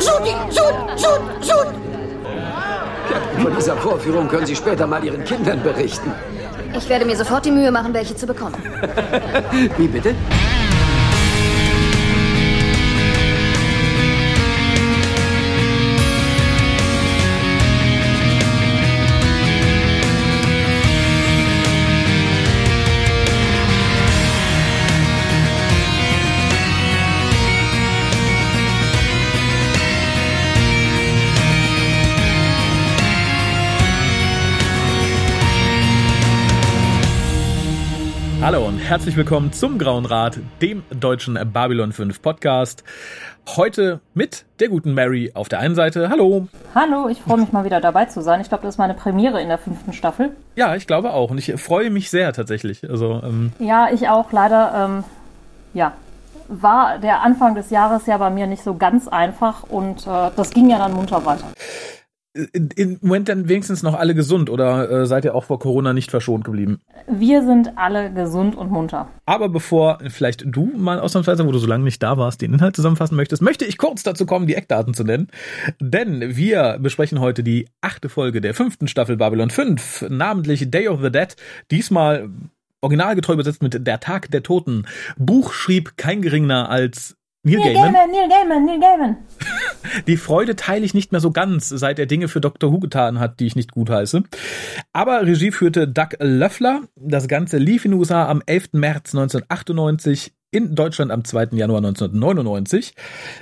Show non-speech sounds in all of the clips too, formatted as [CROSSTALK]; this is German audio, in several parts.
Suti, Sut, Sut, Sut! Captain, von dieser Vorführung können Sie später mal Ihren Kindern berichten. Ich werde mir sofort die Mühe machen, welche zu bekommen. Wie bitte? Herzlich willkommen zum Grauen Rat, dem deutschen Babylon 5 Podcast. Heute mit der guten Mary auf der einen Seite. Hallo. Hallo, ich freue mich mal wieder dabei zu sein. Ich glaube, das ist meine Premiere in der fünften Staffel. Ja, ich glaube auch und ich freue mich sehr tatsächlich. Also ähm, Ja, ich auch. Leider, ähm, ja, war der Anfang des Jahres ja bei mir nicht so ganz einfach und äh, das ging ja dann munter weiter. Im Moment dann wenigstens noch alle gesund oder äh, seid ihr auch vor Corona nicht verschont geblieben? Wir sind alle gesund und munter. Aber bevor vielleicht du mal ausnahmsweise, wo du so lange nicht da warst, den Inhalt zusammenfassen möchtest, möchte ich kurz dazu kommen, die Eckdaten zu nennen. Denn wir besprechen heute die achte Folge der fünften Staffel Babylon 5, namentlich Day of the Dead. Diesmal originalgetreu übersetzt mit Der Tag der Toten. Buch schrieb kein geringerer als Neil, Neil Gaiman. Gaiman, Neil Gaiman, Neil Gaiman. [LAUGHS] Die Freude teile ich nicht mehr so ganz, seit er Dinge für Doctor Who getan hat, die ich nicht gut heiße. Aber Regie führte Doug Löffler. Das Ganze lief in den USA am 11. März 1998, in Deutschland am 2. Januar 1999.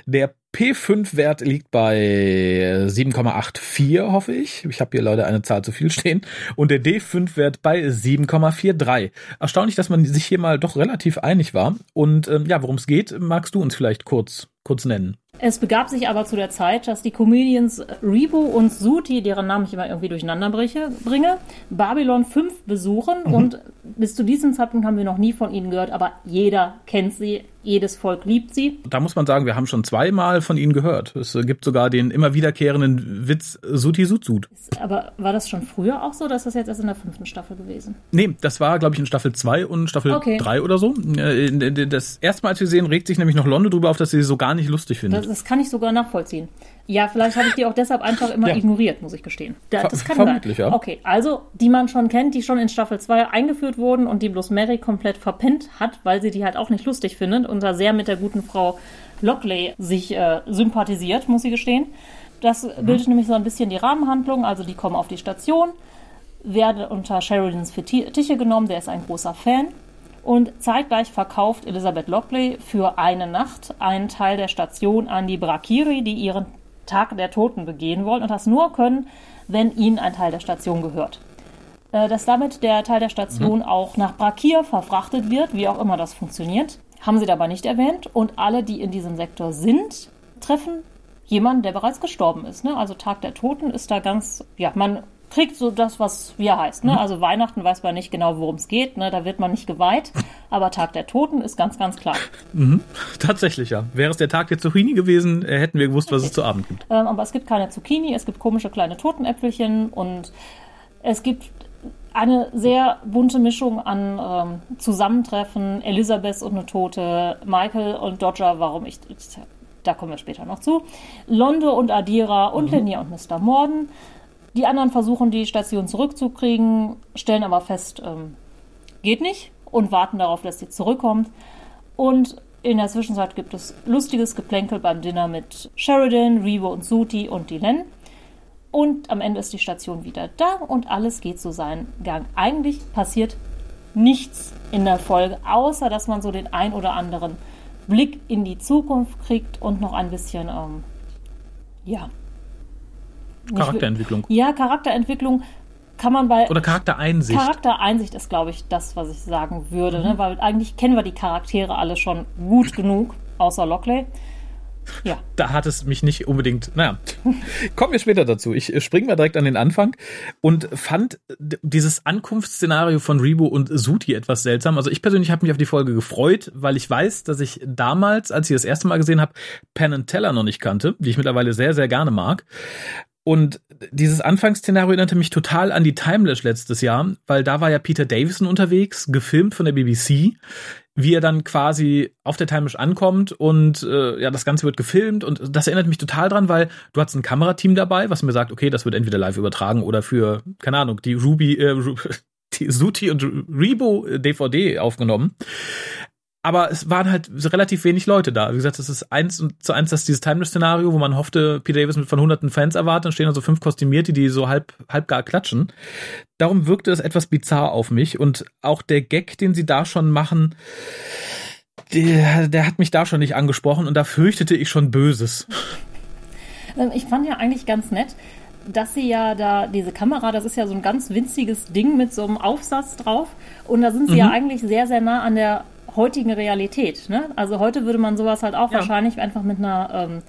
Der P5-Wert liegt bei 7,84, hoffe ich. Ich habe hier leider eine Zahl zu viel stehen. Und der D5-Wert bei 7,43. Erstaunlich, dass man sich hier mal doch relativ einig war. Und ähm, ja, worum es geht, magst du uns vielleicht kurz, kurz nennen. Es begab sich aber zu der Zeit, dass die Comedians Rebo und Suti, deren Namen ich immer irgendwie durcheinander bringe, Babylon 5 besuchen. Mhm. Und bis zu diesem Zeitpunkt haben wir noch nie von ihnen gehört, aber jeder kennt sie, jedes Volk liebt sie. Da muss man sagen, wir haben schon zweimal von ihnen gehört. Es gibt sogar den immer wiederkehrenden Witz Suti Sutsut. Aber war das schon früher auch so, dass das jetzt erst in der fünften Staffel gewesen? Nee, das war, glaube ich, in Staffel 2 und Staffel Okay. 3 oder so. Äh, Das erste Mal, als wir sehen, regt sich nämlich noch Londe drüber auf, dass sie sie so gar nicht lustig findet. Das, das kann ich sogar nachvollziehen. Ja, vielleicht habe ich die auch deshalb einfach immer Ja. ignoriert, muss ich gestehen. Da, Ver- das kann vermutlich, sein. ja. Okay, also die man schon kennt, die schon in Staffel 2 eingeführt wurden und die bloß Mary komplett verpennt hat, weil sie die halt auch nicht lustig findet und da sehr mit der guten Frau Lockley sich äh, sympathisiert, muss ich gestehen. Das Mhm. bildet nämlich so ein bisschen die Rahmenhandlung. Also die kommen auf die Station, werden unter Sheridans Fittiche genommen, der ist ein großer Fan. Und zeitgleich verkauft Elizabeth Lockley für eine Nacht einen Teil der Station an die Brakiri, die ihren Tag der Toten begehen wollen und das nur können, wenn ihnen ein Teil der Station gehört. Äh, Dass damit der Teil der Station auch nach Brakir verfrachtet wird, wie auch immer das funktioniert, haben sie dabei nicht erwähnt. Und alle, die in diesem Sektor sind, treffen jemanden, der bereits gestorben ist. Ne? Also Tag der Toten ist da ganz, ja, man kriegt so das, was wie er heißt. Ne? Also Weihnachten weiß man nicht genau, worum es geht. Ne? Da wird man nicht geweiht. [LAUGHS] Aber Tag der Toten ist ganz, ganz klar. Tatsächlich, ja. Wäre es der Tag der Zucchini gewesen, äh, hätten wir gewusst, was es zu Abend gibt. Ähm, aber es gibt keine Zucchini, es gibt komische kleine Totenäpfelchen und es gibt eine sehr bunte Mischung an ähm, Zusammentreffen. Elisabeth und eine Tote, Michael und Dodger, warum ich. Da kommen wir später noch zu. Londo und Adira und Linnea und Mr. Morden. Die anderen versuchen, die Station zurückzukriegen, stellen aber fest, ähm, geht nicht und warten darauf, dass sie zurückkommt. Und in der Zwischenzeit gibt es lustiges Geplänkel beim Dinner mit Sheridan, Revo und Suti und Dylan. Und am Ende ist die Station wieder da und alles geht so seinen Gang. Eigentlich passiert nichts in der Folge, außer dass man so den ein oder anderen Blick in die Zukunft kriegt und noch ein bisschen, ähm, ja. Charakterentwicklung. Ja, Charakterentwicklung kann man bei Oder Charaktereinsicht. Charaktereinsicht ist, glaube ich, das, was ich sagen würde. Mhm. Ne? Weil eigentlich kennen wir die Charaktere alle schon gut [CLEARS THROAT] genug, außer Lockley. Ja. da hat es mich nicht unbedingt, naja, [LAUGHS] kommen wir später dazu. Ich äh, springe mal direkt an den Anfang und fand dieses Ankunftsszenario von Rebo und Suti etwas seltsam. Also ich persönlich habe mich auf die Folge gefreut, weil ich weiß, dass ich damals, als ich das erste Mal gesehen habe, Penn and Teller noch nicht kannte, die ich mittlerweile sehr, sehr gerne mag. Und dieses Anfangsszenario erinnerte mich total an die Timeless letztes Jahr, weil da war ja Peter Davison unterwegs, gefilmt von der BBC, wie er dann quasi auf der Timeless ankommt und äh, ja, das Ganze wird gefilmt und das erinnert mich total dran, weil du hast ein Kamerateam dabei, was mir sagt, okay, das wird entweder live übertragen oder für, keine Ahnung, die Ruby, äh, [LAUGHS] die Suti und Rebo DVD aufgenommen aber es waren halt relativ wenig Leute da. Wie gesagt, das ist eins zu eins das dieses Timeless-Szenario, wo man hoffte, P. Davis mit von hunderten Fans erwartet, dann stehen da so fünf Kostümierte, die so halb, halb gar klatschen. Darum wirkte es etwas bizarr auf mich und auch der Gag, den sie da schon machen, der, der hat mich da schon nicht angesprochen und da fürchtete ich schon Böses. Ähm, ich fand ja eigentlich ganz nett, dass sie ja da, diese Kamera, das ist ja so ein ganz winziges Ding mit so einem Aufsatz drauf. Und da sind sie mhm. ja eigentlich sehr, sehr nah an der heutigen Realität. Ne? Also heute würde man sowas halt auch ja. wahrscheinlich einfach mit einer ähm,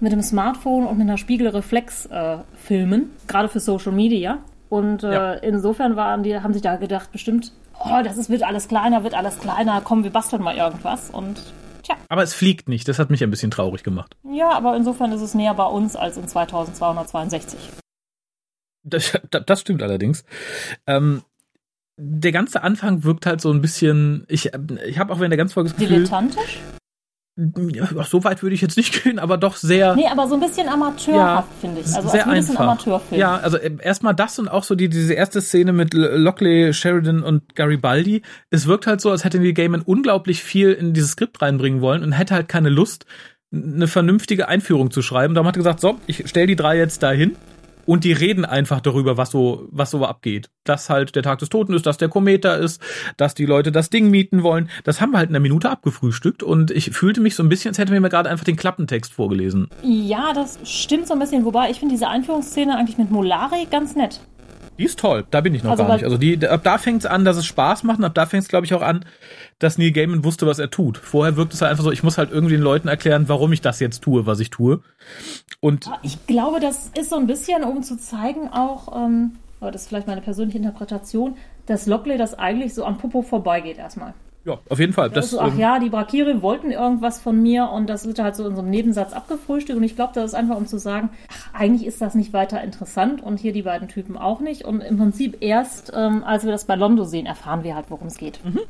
mit einem Smartphone und mit einer Spiegelreflex äh, filmen, gerade für Social Media. Und äh, ja. insofern waren die, haben sich da gedacht, bestimmt, oh, das ist, wird alles kleiner, wird alles kleiner, komm, wir basteln mal irgendwas. Und tja. Aber es fliegt nicht, das hat mich ein bisschen traurig gemacht. Ja, aber insofern ist es näher bei uns als in 2262. Das, das stimmt allerdings. Ähm, der ganze Anfang wirkt halt so ein bisschen, ich, ich habe auch während der ganzen Folge das Gefühl... Dilettantisch? Ja, so weit würde ich jetzt nicht [LAUGHS] gehen, aber doch sehr. Nee, aber so ein bisschen amateurhaft, ja, finde ich. Also sehr als einfach. Ein Amateurfilm. Ja, also äh, erstmal das und auch so die, diese erste Szene mit Lockley, Sheridan und Garibaldi. Es wirkt halt so, als hätte Neil Gaiman unglaublich viel in dieses Skript reinbringen wollen und hätte halt keine Lust, eine vernünftige Einführung zu schreiben. Darum hat er gesagt, so, ich stell die drei jetzt dahin und die reden einfach darüber, was so, was so abgeht. Dass halt der Tag des Toten ist, dass der Kometer ist, dass die Leute das Ding mieten wollen. Das haben wir halt in einer Minute abgefrühstückt und ich fühlte mich so ein bisschen, als hätten wir mir gerade einfach den Klappentext vorgelesen. Ja, das stimmt so ein bisschen. Wobei ich finde diese Einführungsszene eigentlich mit Molari ganz nett. Die ist toll, da bin ich noch also, gar nicht. Also die, ab da fängt es an, dass es Spaß macht und ab da fängt es, glaube ich, auch an, dass Neil Gaiman wusste, was er tut. Vorher wirkt es halt einfach so, ich muss halt irgendwie den Leuten erklären, warum ich das jetzt tue, was ich tue. Und ich glaube, das ist so ein bisschen, um zu zeigen, auch, ähm, das ist vielleicht meine persönliche Interpretation, dass Lockley das eigentlich so am Popo vorbeigeht erstmal. Ja, auf jeden Fall. Das, so, ach ähm, ja, die Brakiri wollten irgendwas von mir und das wird halt so in so einem Nebensatz abgefrühstückt. Und ich glaube, das ist einfach, um zu sagen, ach, eigentlich ist das nicht weiter interessant und hier die beiden Typen auch nicht. Und im Prinzip erst, ähm, als wir das bei Londo sehen, erfahren wir halt, worum es geht. Mhm.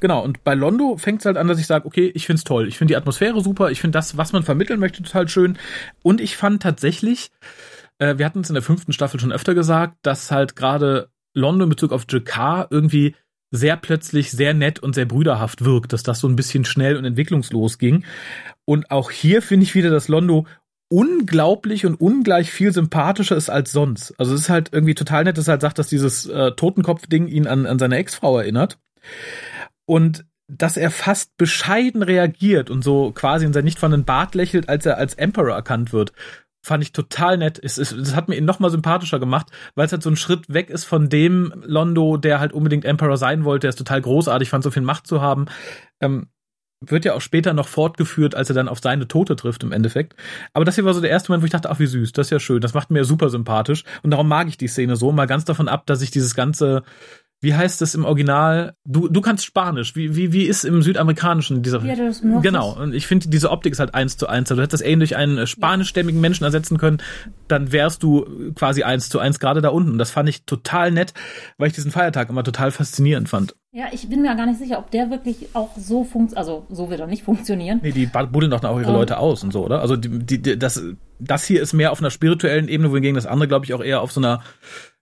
Genau, und bei Londo fängt es halt an, dass ich sage, okay, ich find's toll. Ich finde die Atmosphäre super. Ich finde das, was man vermitteln möchte, total schön. Und ich fand tatsächlich, äh, wir hatten es in der fünften Staffel schon öfter gesagt, dass halt gerade Londo in Bezug auf Jakar irgendwie sehr plötzlich sehr nett und sehr brüderhaft wirkt, dass das so ein bisschen schnell und entwicklungslos ging. Und auch hier finde ich wieder, dass Londo unglaublich und ungleich viel sympathischer ist als sonst. Also es ist halt irgendwie total nett, dass er halt sagt, dass dieses äh, Totenkopf-Ding ihn an, an seine Ex-Frau erinnert. Und dass er fast bescheiden reagiert und so quasi in sein nicht vorhandenen Bart lächelt, als er als Emperor erkannt wird fand ich total nett. Es, es, es hat mir ihn noch mal sympathischer gemacht, weil es halt so ein Schritt weg ist von dem Londo, der halt unbedingt Emperor sein wollte. Er ist total großartig, fand so viel Macht zu haben. Ähm, wird ja auch später noch fortgeführt, als er dann auf seine Tote trifft im Endeffekt. Aber das hier war so der erste Moment, wo ich dachte, ach wie süß, das ist ja schön, das macht mir super sympathisch. Und darum mag ich die Szene so, mal ganz davon ab, dass ich dieses ganze wie heißt das im Original? Du, du kannst Spanisch. Wie, wie, wie ist im Südamerikanischen dieser? Ja, das genau. Und ich finde, diese Optik ist halt eins zu eins. Also du hättest das ähnlich einen äh, spanischstämmigen Menschen ersetzen können, dann wärst du quasi eins zu eins gerade da unten. Und das fand ich total nett, weil ich diesen Feiertag immer total faszinierend fand. Ja, ich bin mir gar nicht sicher, ob der wirklich auch so funktioniert. Also so wird er nicht funktionieren. Nee, die buddeln doch auch ihre um. Leute aus und so, oder? Also die, die, das, das hier ist mehr auf einer spirituellen Ebene, wohingegen das andere, glaube ich, auch eher auf so einer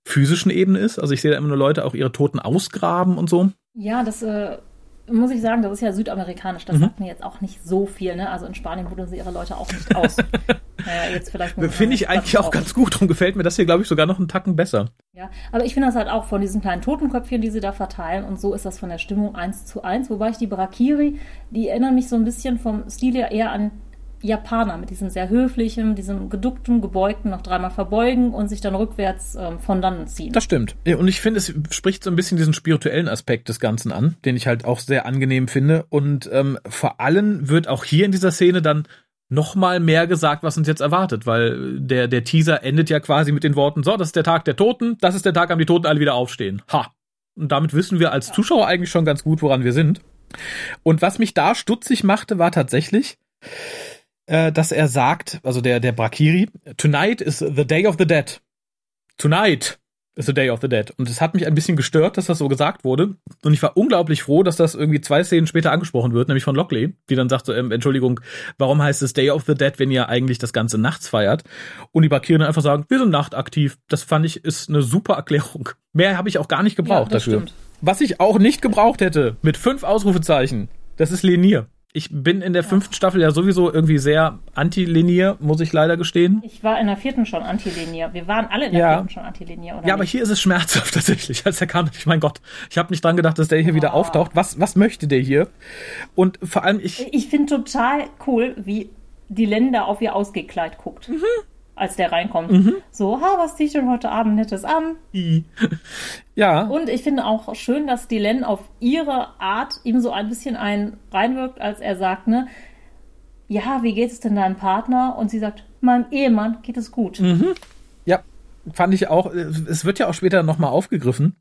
physischen Ebene ist. Also ich sehe da immer nur Leute auch ihre Toten ausgraben und so. Ja, das äh, muss ich sagen, das ist ja südamerikanisch. Das mhm. sagt mir jetzt auch nicht so viel. Ne? Also in Spanien buddeln sie ihre Leute auch nicht aus. [LAUGHS] jetzt vielleicht Finde ich eigentlich auch ganz gut. Darum gefällt mir das hier, glaube ich, sogar noch einen Tacken besser. Ja, aber ich finde das halt auch von diesen kleinen Totenköpfchen, die sie da verteilen. Und so ist das von der Stimmung eins zu eins. Wobei ich die Barakiri, die erinnern mich so ein bisschen vom Stil her eher an Japaner mit diesem sehr höflichen, diesem geduckten, gebeugten, noch dreimal verbeugen und sich dann rückwärts ähm, von dann ziehen. Das stimmt. Und ich finde, es spricht so ein bisschen diesen spirituellen Aspekt des Ganzen an, den ich halt auch sehr angenehm finde. Und ähm, vor allem wird auch hier in dieser Szene dann noch mal mehr gesagt, was uns jetzt erwartet, weil der, der Teaser endet ja quasi mit den Worten, so, das ist der Tag der Toten, das ist der Tag, an dem die Toten alle wieder aufstehen. Ha. Und damit wissen wir als Zuschauer eigentlich schon ganz gut, woran wir sind. Und was mich da stutzig machte, war tatsächlich, äh, dass er sagt, also der, der Brakiri, tonight is the day of the dead. Tonight is the day of the dead. Und es hat mich ein bisschen gestört, dass das so gesagt wurde. Und ich war unglaublich froh, dass das irgendwie zwei Szenen später angesprochen wird, nämlich von Lockley, die dann sagt so, ähm, Entschuldigung, warum heißt es Day of the Dead, wenn ihr eigentlich das Ganze nachts feiert? Und die Brakiri dann einfach sagen, wir sind nachtaktiv. Das fand ich, ist eine super Erklärung. Mehr habe ich auch gar nicht gebraucht Ja, das dafür. stimmt. Was ich auch nicht gebraucht hätte, mit fünf Ausrufezeichen, das ist Lenier. Ich bin in der fünften Staffel ja sowieso irgendwie sehr anti-Lenier, muss ich leider gestehen. Ich war in der vierten schon antilinier. Wir waren alle in der Ja. vierten schon antilinier, oder? Ja, aber nicht? hier ist es schmerzhaft [LAUGHS] tatsächlich. Als er kam, ich mein Gott, ich habe nicht dran gedacht, dass der hier wieder auftaucht. Was, was möchte der hier? Und vor allem ich, Ich finde total cool, wie die Länder auf ihr Ausgekleid guckt. Mhm. Als der reinkommt. So, ha, was zieh ich denn heute Abend Nettes an? [LAUGHS] ja, Und ich finde auch schön, dass die Len auf ihre Art ihm so ein bisschen ein reinwirkt, als er sagt, ne, ja, wie geht es denn deinem Partner? Und sie sagt, meinem Ehemann geht es gut. ja, fand ich auch. Es wird ja auch später nochmal aufgegriffen.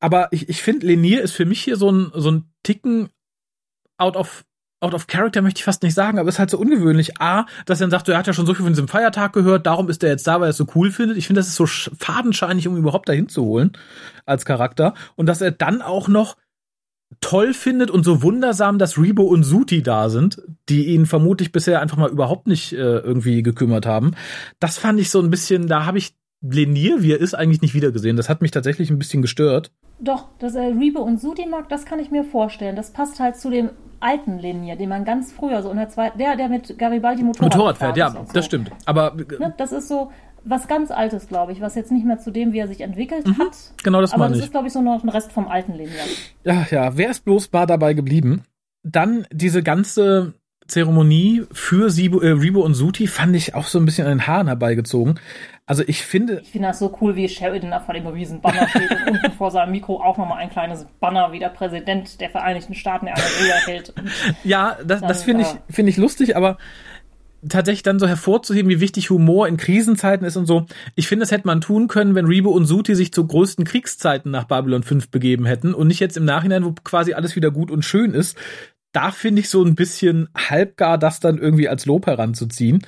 Aber ich, ich finde, Lenier ist für mich hier so ein, so ein Ticken out of out of character möchte ich fast nicht sagen, aber ist halt so ungewöhnlich. A, dass er dann sagt, er hat ja schon so viel von diesem Feiertag gehört, darum ist er jetzt da, weil er es so cool findet. Ich finde, das ist so sch- fadenscheinig, um ihn überhaupt dahin zu holen als Charakter. Und dass er dann auch noch toll findet und so wundersam, dass Rebo und Suti da sind, die ihn vermutlich bisher einfach mal überhaupt nicht äh, irgendwie gekümmert haben. Das fand ich so ein bisschen, da habe ich Lenier, wie er ist, eigentlich nicht wiedergesehen. Das hat mich tatsächlich ein bisschen gestört. Doch, dass er Rebe und Sudi mag, das kann ich mir vorstellen. Das passt halt zu dem alten Linie, den man ganz früher so in der zweiten, der, der mit Garibaldi Motorrad, Motorrad fährt, ja, und das so. stimmt. Aber Ne, das ist so was ganz Altes, glaube ich, was jetzt nicht mehr zu dem, wie er sich entwickelt hat. genau das Aber meine das ich. ist, glaube ich, so noch ein Rest vom alten Linie. Ja, ja, wer ist bloß mal dabei geblieben? Dann diese ganze Zeremonie für Sibo, äh, Rebo und Suti fand ich auch so ein bisschen an den Haaren herbeigezogen. Also ich finde, Ich finde das so cool, wie Sheridan da vor dem riesen Banner steht und unten vor seinem Mikro auch nochmal ein kleines Banner, wie der Präsident der Vereinigten Staaten der Rede hält. [LAUGHS] Ja, das, das finde ich, äh, finde ich lustig, aber tatsächlich dann so hervorzuheben, wie wichtig Humor in Krisenzeiten ist und so. Ich finde, das hätte man tun können, wenn Rebo und Suti sich zu größten Kriegszeiten nach Babylon 5 begeben hätten und nicht jetzt im Nachhinein, wo quasi alles wieder gut und schön ist. Da finde ich so ein bisschen halbgar, das dann irgendwie als Lob heranzuziehen.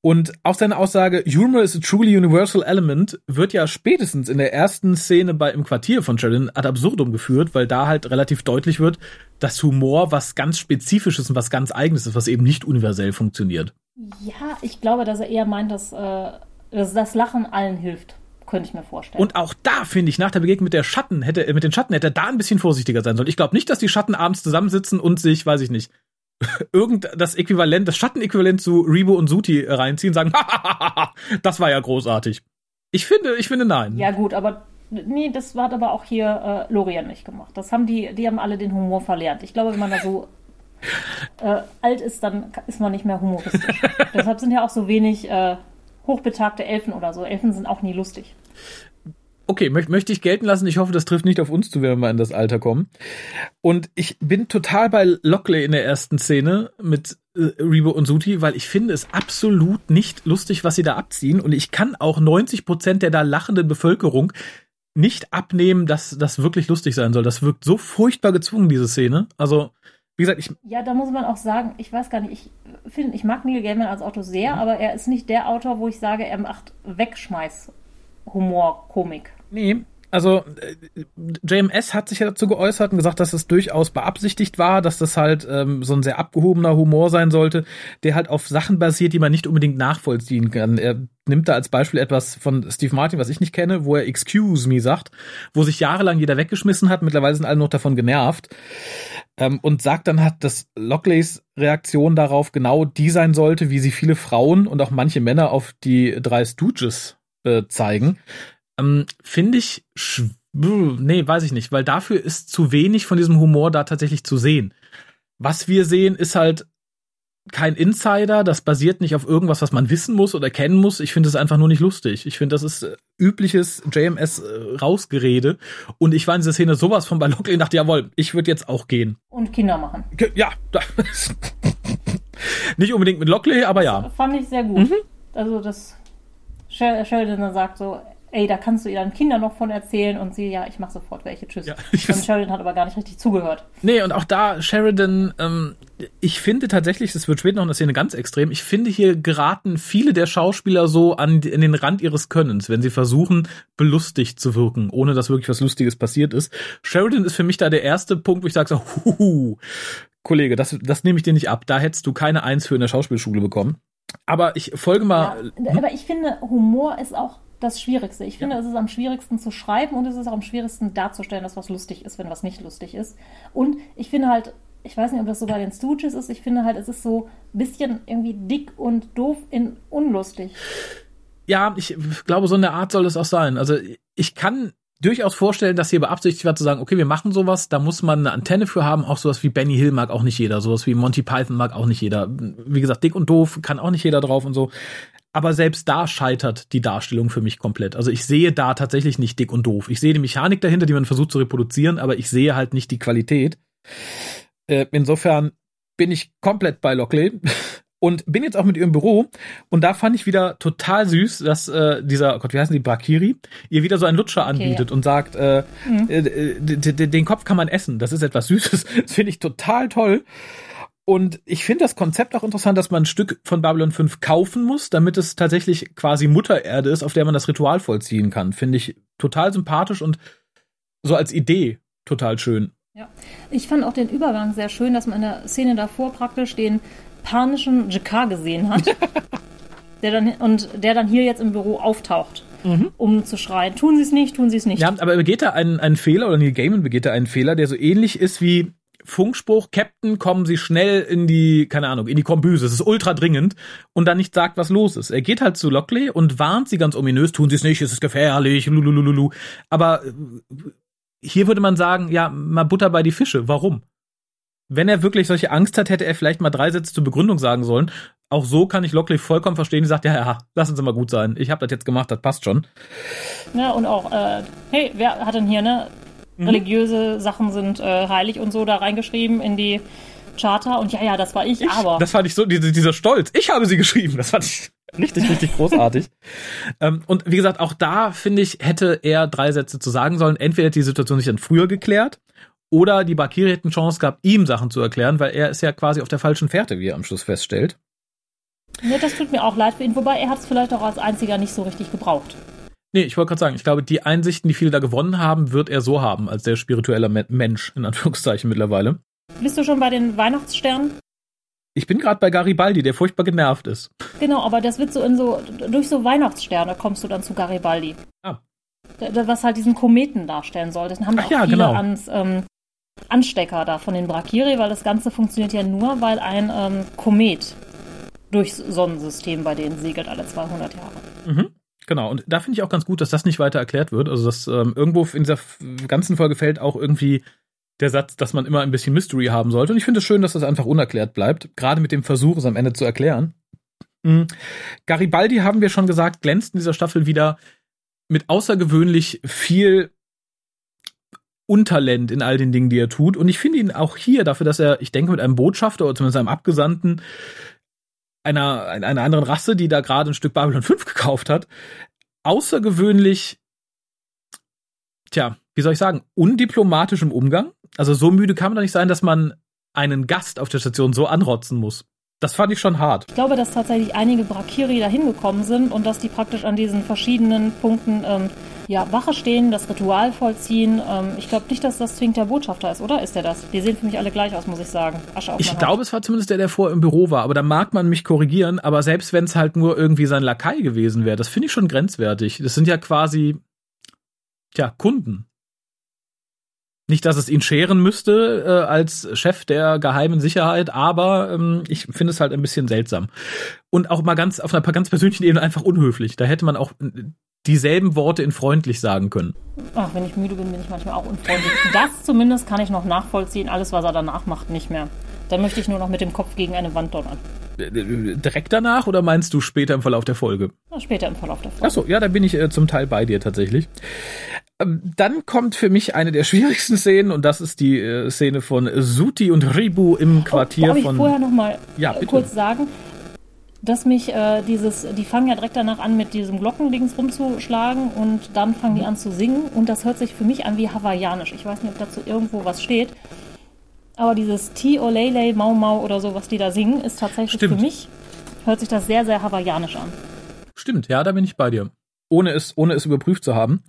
Und auch seine Aussage, Humor is a truly universal element, wird ja spätestens in der ersten Szene bei im Quartier von Sheridan ad absurdum geführt, weil da halt relativ deutlich wird, dass Humor was ganz Spezifisches und was ganz Eigenes ist, was eben nicht universell funktioniert. ja, ich glaube, dass er eher meint, dass, äh, dass das Lachen allen hilft. Könnte ich mir vorstellen. Und auch da finde ich, nach der Begegnung mit der Schatten, hätte, äh, mit den Schatten hätte er da ein bisschen vorsichtiger sein sollen. Ich glaube nicht, dass die Schatten abends zusammensitzen und sich, weiß ich nicht, [LAUGHS] irgend das Äquivalent, das Schattenäquivalent zu Rebo und Suti reinziehen und sagen, [LAUGHS] das war ja großartig. Ich finde, ich finde nein. ja, gut, aber nee, das hat aber auch hier äh, Lorien nicht gemacht. Das haben die, die haben alle den Humor verlernt. Ich glaube, wenn man da so [LAUGHS] äh, alt ist, dann ist man nicht mehr humoristisch. Deshalb sind ja auch so wenig äh, hochbetagte Elfen oder so. Elfen sind auch nie lustig. Okay, möcht, möchte ich gelten lassen. Ich hoffe, das trifft nicht auf uns zu, wenn wir in das Alter kommen. Und ich bin total bei Lockley in der ersten Szene mit äh, Rebo und Suti, weil ich finde es absolut nicht lustig, was sie da abziehen. Und ich kann auch 90 Prozent der da lachenden Bevölkerung nicht abnehmen, dass das wirklich lustig sein soll. Das wirkt so furchtbar gezwungen, diese Szene. Also, wie gesagt, ich, Ja, da muss man auch sagen, ich weiß gar nicht, ich finde, ich mag Neil Gaiman als Autor sehr, aber er ist nicht der Autor, wo ich sage, er macht Wegschmeiß Humor, Komik. Nee, also äh, JMS hat sich ja dazu geäußert und gesagt, dass es durchaus beabsichtigt war, dass das halt ähm, so ein sehr abgehobener Humor sein sollte, der halt auf Sachen basiert, die man nicht unbedingt nachvollziehen kann. Er nimmt da als Beispiel etwas von Steve Martin, was ich nicht kenne, wo er Excuse me sagt, wo sich jahrelang jeder weggeschmissen hat, mittlerweile sind alle noch davon genervt. Ähm, und sagt dann hat, dass Lockleys Reaktion darauf genau die sein sollte, wie sie viele Frauen und auch manche Männer auf die drei Stooges äh, zeigen. Ähm, Finde ich, nee, weiß ich nicht, weil dafür ist zu wenig von diesem Humor da tatsächlich zu sehen. Was wir sehen, ist halt kein Insider, das basiert nicht auf irgendwas, was man wissen muss oder kennen muss. Ich finde es einfach nur nicht lustig. Ich finde, das ist äh, übliches JMS äh, Rausgerede. Und ich war in dieser Szene sowas von bei Lockley und dachte, jawohl, ich würde jetzt auch gehen. Und Kinder machen. Ja, [LAUGHS] nicht unbedingt mit Lockley, aber ja. Fand ich sehr gut. Also, dass Sher- Sheridan dann sagt so, ey, da kannst du deinen Kindern noch von erzählen und sie, ja, ich mache sofort welche, tschüss. Ja, [LAUGHS] und Sheridan hat aber gar nicht richtig zugehört. Nee, und auch da, Sheridan, ähm, ich finde tatsächlich, das wird später noch in der Szene ganz extrem, ich finde, hier geraten viele der Schauspieler so an, an den Rand ihres Könnens, wenn sie versuchen, belustigt zu wirken, ohne dass wirklich was Lustiges passiert ist. Sheridan ist für mich da der erste Punkt, wo ich sage so, huhu, Kollege, das, das nehme ich dir nicht ab. Da hättest du keine Eins für in der Schauspielschule bekommen. Aber ich folge mal. Ja, aber ich finde, Humor ist auch das Schwierigste. Ich finde, ja. es ist am schwierigsten zu schreiben und es ist auch am schwierigsten darzustellen, dass was lustig ist, wenn was nicht lustig ist. Und ich finde halt, ich weiß nicht, ob das so bei den Stooges ist, ich finde halt, es ist so ein bisschen irgendwie dick und doof in unlustig. Ja, ich glaube, so eine Art soll es auch sein. Also ich kann durchaus vorstellen, dass hier beabsichtigt war zu sagen, okay, wir machen sowas, da muss man eine Antenne für haben, auch sowas wie Benny Hill mag auch nicht jeder, sowas wie Monty Python mag auch nicht jeder. Wie gesagt, dick und doof kann auch nicht jeder drauf und so. Aber selbst da scheitert die Darstellung für mich komplett. Also ich sehe da tatsächlich nicht dick und doof. Ich sehe die Mechanik dahinter, die man versucht zu reproduzieren, aber ich sehe halt nicht die Qualität. Äh, insofern bin ich komplett bei Lockley [LAUGHS] und bin jetzt auch mit ihr im Büro und da fand ich wieder total süß, dass äh, dieser, oh Gott, wie heißen die, Bakiri, ihr wieder so einen Lutscher anbietet okay, ja. und sagt, äh, mhm. äh, den Kopf kann man essen, das ist etwas Süßes. [LAUGHS] Das finde ich total toll. Und ich finde das Konzept auch interessant, dass man ein Stück von Babylon 5 kaufen muss, damit es tatsächlich quasi Muttererde ist, auf der man das Ritual vollziehen kann. Finde ich total sympathisch und so als Idee total schön. Ja, ich fand auch den Übergang sehr schön, dass man in der Szene davor praktisch den panischen Jakar gesehen hat. [LAUGHS] der dann, und der dann hier jetzt im Büro auftaucht. Mhm. um zu schreien. Tun Sie es nicht, tun Sie es nicht. Ja, aber begeht da einen, einen Fehler, oder Neil Gaiman begeht da einen Fehler, der so ähnlich ist wie Funkspruch, Captain, kommen Sie schnell in die, keine Ahnung, in die Kombüse, es ist ultra dringend und dann nicht sagt, was los ist. Er geht halt zu Lockley und warnt sie ganz ominös, tun Sie es nicht, es ist gefährlich, lulululu. Aber äh, hier würde man sagen, ja, mal Butter bei die Fische. Warum? wenn er wirklich solche Angst hat, hätte er vielleicht mal drei Sätze zur Begründung sagen sollen. Auch so kann ich Lockley vollkommen verstehen, die sagt, ja, ja, lass uns mal gut sein. Ich habe das jetzt gemacht, das passt schon. Ja, und auch, äh, hey, wer hat denn hier, ne? Mhm. Religiöse Sachen sind äh, heilig und so da reingeschrieben in die Charter. Und ja, ja, das war ich, ich aber. Das fand ich so, diese, dieser Stolz. Ich habe sie geschrieben. Das fand ich [LAUGHS] richtig, richtig großartig. ähm, und wie gesagt, auch da, finde ich, hätte er drei Sätze zu sagen sollen. Entweder hätte die Situation sich dann früher geklärt oder die Bakiri hätten Chance gehabt, ihm Sachen zu erklären, weil er ist ja quasi auf der falschen Fährte, wie er am Schluss feststellt. Ja, das tut mir auch leid für ihn, wobei er hat es vielleicht auch als einziger nicht so richtig gebraucht. Nee, ich wollte gerade sagen, ich glaube, die Einsichten, die viele da gewonnen haben, wird er so haben, als der spirituelle Mensch, in Anführungszeichen mittlerweile. Bist du schon bei den Weihnachtssternen? Ich bin gerade bei Garibaldi, der furchtbar genervt ist. Genau, aber das wird so in so, durch so Weihnachtssterne kommst du dann zu Garibaldi. Ah. Was halt diesen Kometen darstellen soll. Das haben Ach auch ja, viele genau. ans ähm, Anstecker da von den Brakiri, weil das Ganze funktioniert ja nur, weil ein ähm, Komet durchs Sonnensystem bei denen segelt alle 200 Jahre. Mhm. Genau, und da finde ich auch ganz gut, dass das nicht weiter erklärt wird. Also, dass ähm, irgendwo in dieser ganzen Folge fällt auch irgendwie der Satz, dass man immer ein bisschen Mystery haben sollte. Und ich finde es schön, dass das einfach unerklärt bleibt, gerade mit dem Versuch, es am Ende zu erklären. Mhm. Garibaldi, haben wir schon gesagt, glänzt in dieser Staffel wieder mit außergewöhnlich viel Untalent in all den Dingen, die er tut. Und ich finde ihn auch hier dafür, dass er, ich denke, mit einem Botschafter oder zumindest einem Abgesandten einer, einer anderen Rasse, die da gerade ein Stück Babylon 5 gekauft hat, außergewöhnlich, tja, wie soll ich sagen, undiplomatisch im Umgang. Also so müde kann man doch nicht sein, dass man einen Gast auf der Station so anrotzen muss. Das fand ich schon hart. Ich glaube, dass tatsächlich einige Brakiri da hingekommen sind und dass die praktisch an diesen verschiedenen Punkten ähm, ja, Wache stehen, das Ritual vollziehen. Ähm, ich glaube nicht, dass das zwingend der Botschafter ist, oder? Ist der das? Die sehen für mich alle gleich aus, muss ich sagen. Asche auf ich glaube, es war zumindest der, der vor im Büro war. Aber da mag man mich korrigieren. Aber selbst wenn es halt nur irgendwie sein Lakai gewesen wäre, das finde ich schon grenzwertig. Das sind ja quasi, tja, Kunden. Nicht, dass es ihn scheren müsste äh, als Chef der geheimen Sicherheit, aber ähm, ich finde es halt ein bisschen seltsam. Und auch mal ganz auf einer ganz persönlichen Ebene einfach unhöflich. Da hätte man auch äh, dieselben Worte in freundlich sagen können. Ach, wenn ich müde bin, bin ich manchmal auch unfreundlich. Das zumindest kann ich noch nachvollziehen. Alles, was er danach macht, nicht mehr. Dann möchte ich nur noch mit dem Kopf gegen eine Wand donnern. Direkt danach oder meinst du später im Verlauf der Folge? Später im Verlauf der Folge. Achso, ja, da bin ich äh, zum Teil bei dir tatsächlich. Ähm, dann kommt für mich eine der schwierigsten Szenen und das ist die äh, Szene von Suti und Ribu im Quartier oh, darf ich von. vorher noch mal ja, äh, kurz sagen? dass mich äh, dieses, die fangen ja direkt danach an, mit diesem Glockendings rumzuschlagen und dann fangen die an zu singen und das hört sich für mich an wie hawaiianisch. Ich weiß nicht, ob dazu irgendwo was steht. Aber dieses Ti Olele Mau Mau oder so, was die da singen, ist tatsächlich Stimmt. für mich, hört sich das sehr, sehr hawaiianisch an. Stimmt, ja, da bin ich bei dir. Ohne es, ohne es überprüft zu haben.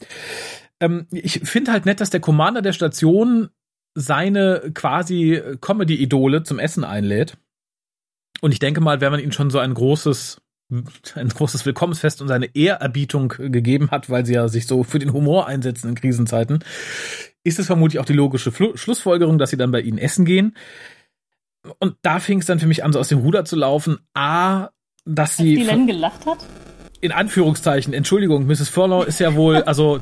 Ähm, ich finde halt nett, dass der Commander der Station seine quasi Comedy-Idole zum Essen einlädt. Und ich denke mal, wenn man ihnen schon so ein großes, [LAUGHS] ein großes Willkommensfest und seine Ehrerbietung gegeben hat, weil sie ja sich so für den Humor einsetzen in Krisenzeiten, ist es vermutlich auch die logische Flu Schlussfolgerung, dass sie dann bei ihnen essen gehen. Und da fing es dann für mich an, so aus dem Ruder zu laufen. A, dass Als sie die von- Len gelacht hat. In Anführungszeichen, Entschuldigung, Mrs. Furlong ist ja wohl, also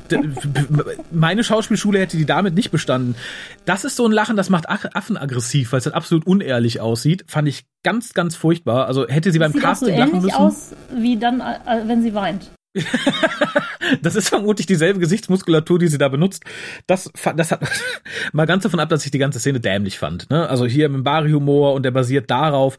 meine Schauspielschule hätte die damit nicht bestanden. Das ist so ein Lachen, das macht Ach- Affen aggressiv, weil es dann absolut unehrlich aussieht. Fand ich ganz, ganz furchtbar. Also hätte sie beim Sieht auch so Casting lachen ähnlich müssen. aus, wie dann, äh, wenn sie weint. [LAUGHS] Das ist vermutlich dieselbe Gesichtsmuskulatur, die sie da benutzt. Das, das hat [LAUGHS] mal ganz davon ab, dass ich die ganze Szene dämlich fand. Ne? Also hier mit dem Bari-Humor und der basiert darauf.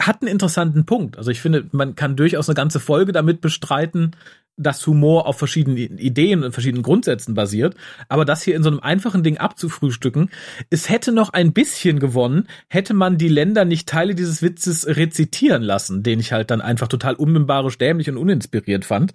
Hat einen interessanten Punkt. Also ich finde, man kann durchaus eine ganze Folge damit bestreiten, dass Humor auf verschiedenen Ideen und verschiedenen Grundsätzen basiert. Aber das hier in so einem einfachen Ding abzufrühstücken, es hätte noch ein bisschen gewonnen, hätte man die Länder nicht Teile dieses Witzes rezitieren lassen, den ich halt dann einfach total unmimbarisch dämlich und uninspiriert fand.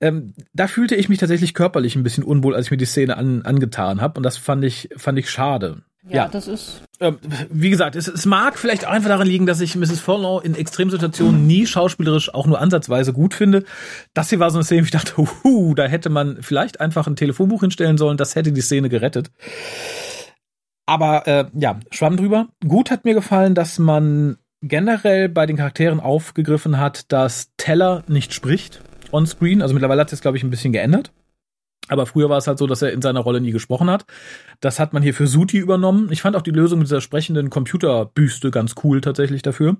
Ähm, da fühlte ich mich tatsächlich körperlich ein bisschen unwohl, als ich mir die Szene an, angetan habe. Und das fand ich, fand ich schade. Ja, Ja. das ist. Ähm, wie gesagt, es, es mag vielleicht auch einfach daran liegen, dass ich Mrs. Furlong in Extremsituationen nie schauspielerisch auch nur ansatzweise gut finde. Das hier war so eine Szene, wo ich dachte, huh, da hätte man vielleicht einfach ein Telefonbuch hinstellen sollen, das hätte die Szene gerettet. Aber äh, ja, Schwamm drüber. Gut hat mir gefallen, dass man generell bei den Charakteren aufgegriffen hat, dass Teller nicht spricht on screen. Also mittlerweile hat es, glaube ich, ein bisschen geändert. Aber früher war es halt so, dass er in seiner Rolle nie gesprochen hat. Das hat man hier für Suti übernommen. Ich fand auch die Lösung mit dieser sprechenden Computerbüste ganz cool tatsächlich dafür.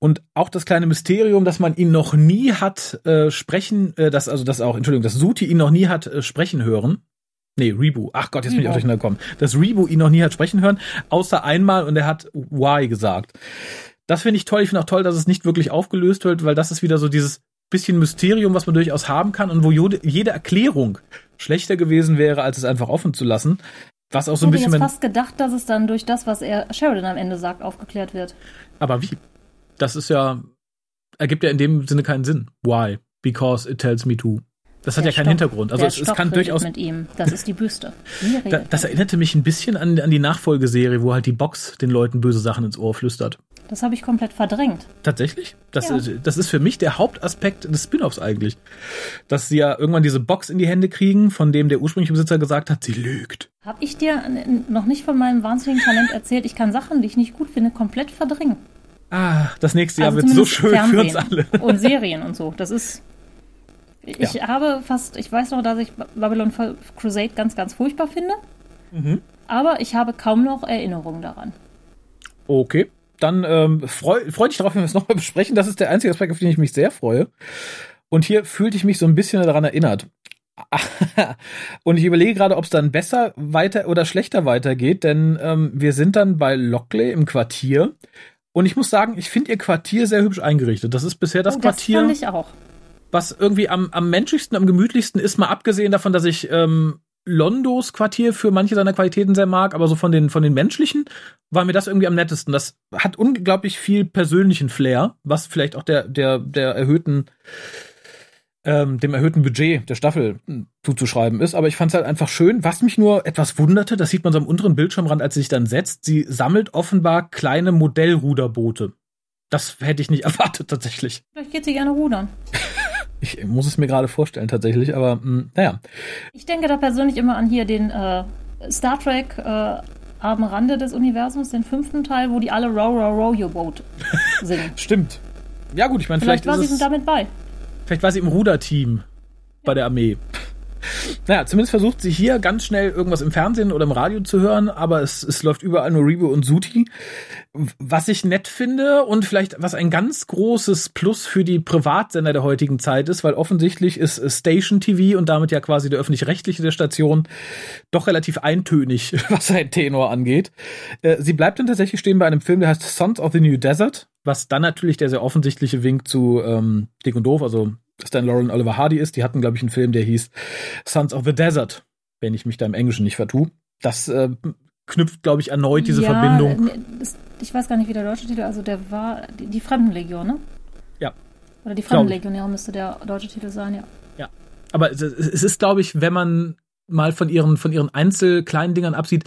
Und auch das kleine Mysterium, dass man ihn noch nie hat äh, sprechen, äh, dass also das auch, Entschuldigung, dass Suti ihn noch nie hat äh, sprechen hören. Nee, Rebu. Ach Gott, jetzt bin ich auch durcheinander gekommen. Dass Rebu ihn noch nie hat sprechen hören, außer einmal und er hat Why gesagt. Das finde ich toll. Ich finde auch toll, dass es nicht wirklich aufgelöst wird, weil das ist wieder so dieses bisschen Mysterium, was man durchaus haben kann und wo jede, Erklärung schlechter gewesen wäre, als es einfach offen zu lassen. Was auch so ein ich hätte bisschen. fast gedacht, dass es dann durch das, was er Sheridan am Ende sagt, aufgeklärt wird. Aber wie? Das ist ja, ergibt ja in dem Sinne keinen Sinn. Why? Because it tells me to. Das hat Der ja keinen Stock- Hintergrund. Also es, es kann durchaus. mit ihm. Das ist die Büste. Die Da, das erinnerte mich ein bisschen an, an die Nachfolgeserie, wo halt die Box den Leuten böse Sachen ins Ohr flüstert. Das habe ich komplett verdrängt. Tatsächlich? Das, Ja. äh, das ist für mich der Hauptaspekt des Spin-offs eigentlich. Dass sie ja irgendwann diese Box in die Hände kriegen, von dem der ursprüngliche Besitzer gesagt hat, sie lügt. Habe ich dir noch nicht von meinem wahnsinnigen Talent erzählt? Ich kann Sachen, die ich nicht gut finde, komplett verdrängen. Ah, das nächste Jahr Also wird so schön für uns Fernsehen alle. [LAUGHS] Und Serien und so. Das ist. Ich habe fast, ich weiß noch, dass ich Babylon Crusade ganz, ganz furchtbar finde. Mhm. Aber ich habe kaum noch Erinnerungen daran. Okay. Dann ähm, freu, freu dich darauf, wenn wir es nochmal besprechen. Das ist der einzige Aspekt, auf den ich mich sehr freue. Und hier fühlte ich mich so ein bisschen daran erinnert. [LAUGHS] Und ich überlege gerade, ob es dann besser weiter oder schlechter weitergeht, denn ähm, wir sind dann bei Lockley im Quartier. Und ich muss sagen, ich finde ihr Quartier sehr hübsch eingerichtet. Das ist bisher das Oh, Quartier, Das fand ich auch. was irgendwie am, am menschlichsten, am gemütlichsten ist, mal abgesehen davon, dass ich ähm, Londos Quartier für manche seiner Qualitäten sehr mag, aber so von den, von den menschlichen war mir das irgendwie am nettesten. Das hat unglaublich viel persönlichen Flair, was vielleicht auch der, der, der erhöhten, ähm, dem erhöhten Budget der Staffel hm, zuzuschreiben ist. Aber ich fand es halt einfach schön. Was mich nur etwas wunderte, das sieht man so am unteren Bildschirmrand, als sie sich dann setzt, sie sammelt offenbar kleine Modellruderboote. Das hätte ich nicht [LAUGHS] erwartet tatsächlich. Vielleicht geht sie gerne rudern. [LAUGHS] Ich muss es mir gerade vorstellen tatsächlich, aber mh, naja. Ich denke da persönlich immer an hier den äh, Star Trek äh, am Rande des Universums, den fünften Teil, wo die alle Row, Row, Row Your Boat [LAUGHS] singen. Stimmt. Ja gut, ich meine, Vielleicht, vielleicht, war ist sie es, damit bei. vielleicht war sie im Ruderteam bei der Armee. Naja, zumindest versucht sie hier ganz schnell irgendwas im Fernsehen oder im Radio zu hören, aber es, es läuft überall nur Rebo und Suti. Was ich nett finde und vielleicht was ein ganz großes Plus für die Privatsender der heutigen Zeit ist, weil offensichtlich ist Station TV und damit ja quasi der öffentlich-rechtliche der Station doch relativ eintönig, [LAUGHS] was sein Tenor angeht. Äh, sie bleibt dann tatsächlich stehen bei einem Film, der heißt Sons of the New Desert, was dann natürlich der sehr offensichtliche Wink zu ähm, Dick und Doof, also Stan Lauren Oliver Hardy ist. Die hatten, glaube ich, einen Film, der hieß Sons of the Desert, wenn ich mich da im Englischen nicht vertue. Das äh, knüpft, glaube ich, erneut diese ja, Verbindung. ne, Ich weiß gar nicht, wie der deutsche Titel, also der war die, die Fremdenlegion, ne? Ja. Oder die Glaub ich. Fremdenlegion, müsste der deutsche Titel sein, ja. Aber es, es ist, glaube ich, wenn man mal von ihren, von ihren einzelkleinen Dingern absieht,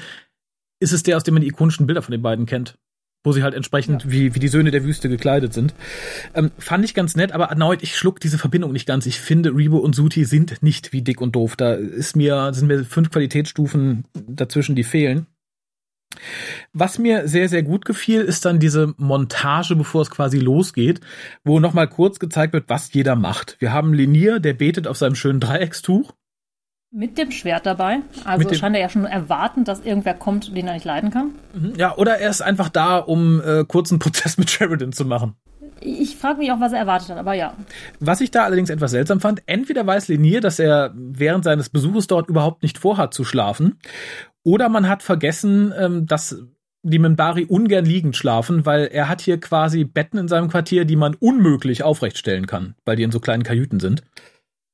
ist es der, aus dem man die ikonischen Bilder von den beiden kennt. Wo sie halt entsprechend wie, wie die Söhne der Wüste gekleidet sind. Ähm, fand ich ganz nett, aber erneut, ich schluck diese Verbindung nicht ganz. Ich finde, Rebo und Suti sind nicht wie dick und doof. Da ist mir, sind mir fünf Qualitätsstufen dazwischen, die fehlen. Was mir sehr, sehr gut gefiel, ist dann diese Montage, bevor es quasi losgeht, wo nochmal kurz gezeigt wird, was jeder macht. Wir haben Lenier, der betet auf seinem schönen Dreieckstuch. Mit dem Schwert dabei. Also scheint er ja schon erwarten, dass irgendwer kommt, den er nicht leiden kann. Ja, oder er ist einfach da, um äh, kurzen Prozess [LAUGHS] mit Sheridan zu machen. Ich frage mich auch, was er erwartet hat, aber ja. Was ich da allerdings etwas seltsam fand, entweder weiß Lenier, dass er während seines Besuches dort überhaupt nicht vorhat zu schlafen, oder man hat vergessen, ähm, dass die Minbari ungern liegend schlafen, weil er hat hier quasi Betten in seinem Quartier, die man unmöglich aufrechtstellen kann, weil die in so kleinen Kajüten sind.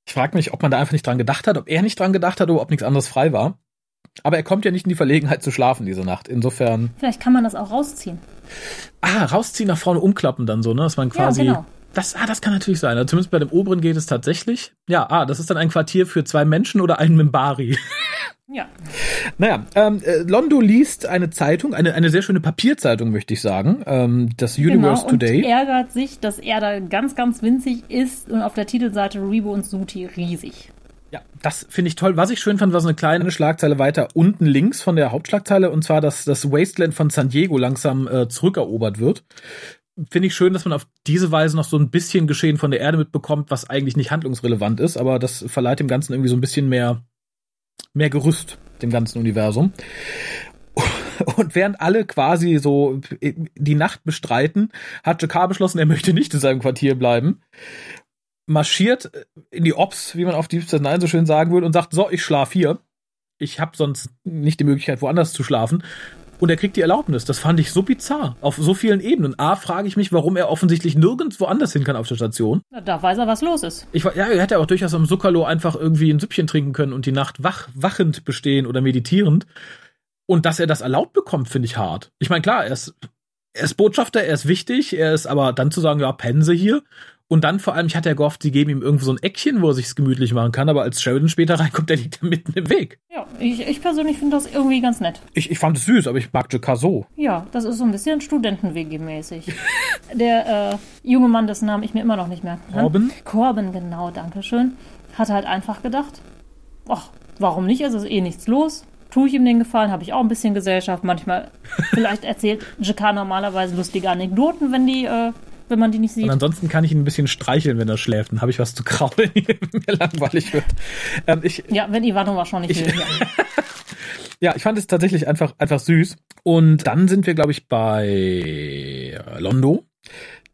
Ich frage mich, ob man da einfach nicht dran gedacht hat, ob er nicht dran gedacht hat oder ob nichts anderes frei war. Aber er kommt ja nicht in die Verlegenheit zu schlafen diese Nacht. Insofern, Vielleicht kann man das auch rausziehen. ah, rausziehen nach vorne umklappen dann so, ne, dass man quasi Ja, genau. Das, ah, das kann natürlich sein. Also zumindest bei dem oberen geht es tatsächlich. Ja, ah, das ist dann ein Quartier für zwei Menschen oder einen Mimbari. [LAUGHS] Ja. naja, ähm, äh, Londo liest eine Zeitung, eine, eine sehr schöne Papierzeitung, möchte ich sagen. Ähm, das Universe genau, Today. Und ärgert sich, dass er da ganz, ganz winzig ist und auf der Titelseite Rebo und Suti riesig. Ja, das finde ich toll. Was ich schön fand, war so eine kleine Schlagzeile weiter unten links von der Hauptschlagzeile und zwar, dass das Wasteland von San Diego langsam äh, zurückerobert wird. Finde ich schön, dass man auf diese Weise noch so ein bisschen Geschehen von der Erde mitbekommt, was eigentlich nicht handlungsrelevant ist, aber das verleiht dem Ganzen irgendwie so ein bisschen mehr, mehr Gerüst, dem ganzen Universum. Und während alle quasi so die Nacht bestreiten, hat Jakar beschlossen, er möchte nicht in seinem Quartier bleiben marschiert in die Ops, wie man auf Deep Space Nine so schön sagen würde, und sagt, so, ich schlaf hier. Ich habe sonst nicht die Möglichkeit, woanders zu schlafen. Und er kriegt die Erlaubnis. Das fand ich so bizarr. Auf so vielen Ebenen. A, frage ich mich, warum er offensichtlich nirgends woanders hin kann auf der Station. Na, Da weiß er, was los ist. Ich, war- ja, er hätte auch durchaus am Zuckerlo einfach irgendwie ein Süppchen trinken können und die Nacht wach, wachend bestehen oder meditierend. Und dass er das erlaubt bekommt, finde ich hart. Ich meine, klar, er ist, er ist Botschafter, er ist wichtig, er ist aber dann zu sagen, ja, pennen Sie hier. Und dann vor allem, ich hatte ja gehofft, sie geben ihm irgendwo so ein Eckchen, wo er sich's gemütlich machen kann, aber als Sheridan später [LAUGHS] reinkommt, der liegt ja mitten im Weg. Ja, ich, ich persönlich finde das irgendwie ganz nett. Ich, ich fand es süß, aber ich mag Jakar so. Ja, das ist so ein bisschen Studenten-WG-mäßig. Der äh, junge Mann, dessen Namen ich mir immer noch nicht merken kann. Corbin? Corbin, genau, danke schön. Hat halt einfach gedacht, ach, warum nicht? Es ist eh nichts los. Tue ich ihm den Gefallen, habe ich auch ein bisschen Gesellschaft. Manchmal, [LAUGHS] vielleicht erzählt Jakar normalerweise lustige Anekdoten, wenn die, äh, wenn man die nicht Und sieht. ansonsten kann ich ihn ein bisschen streicheln, wenn er schläft. Dann habe ich was zu kraulen, [LAUGHS] wenn mir langweilig wird. Ähm, ich, Ja, wenn Ivanova schon nicht Ich- will. [LAUGHS] Ja. Ich fand es tatsächlich einfach, einfach süß. Und dann sind wir, glaube ich, bei Londo,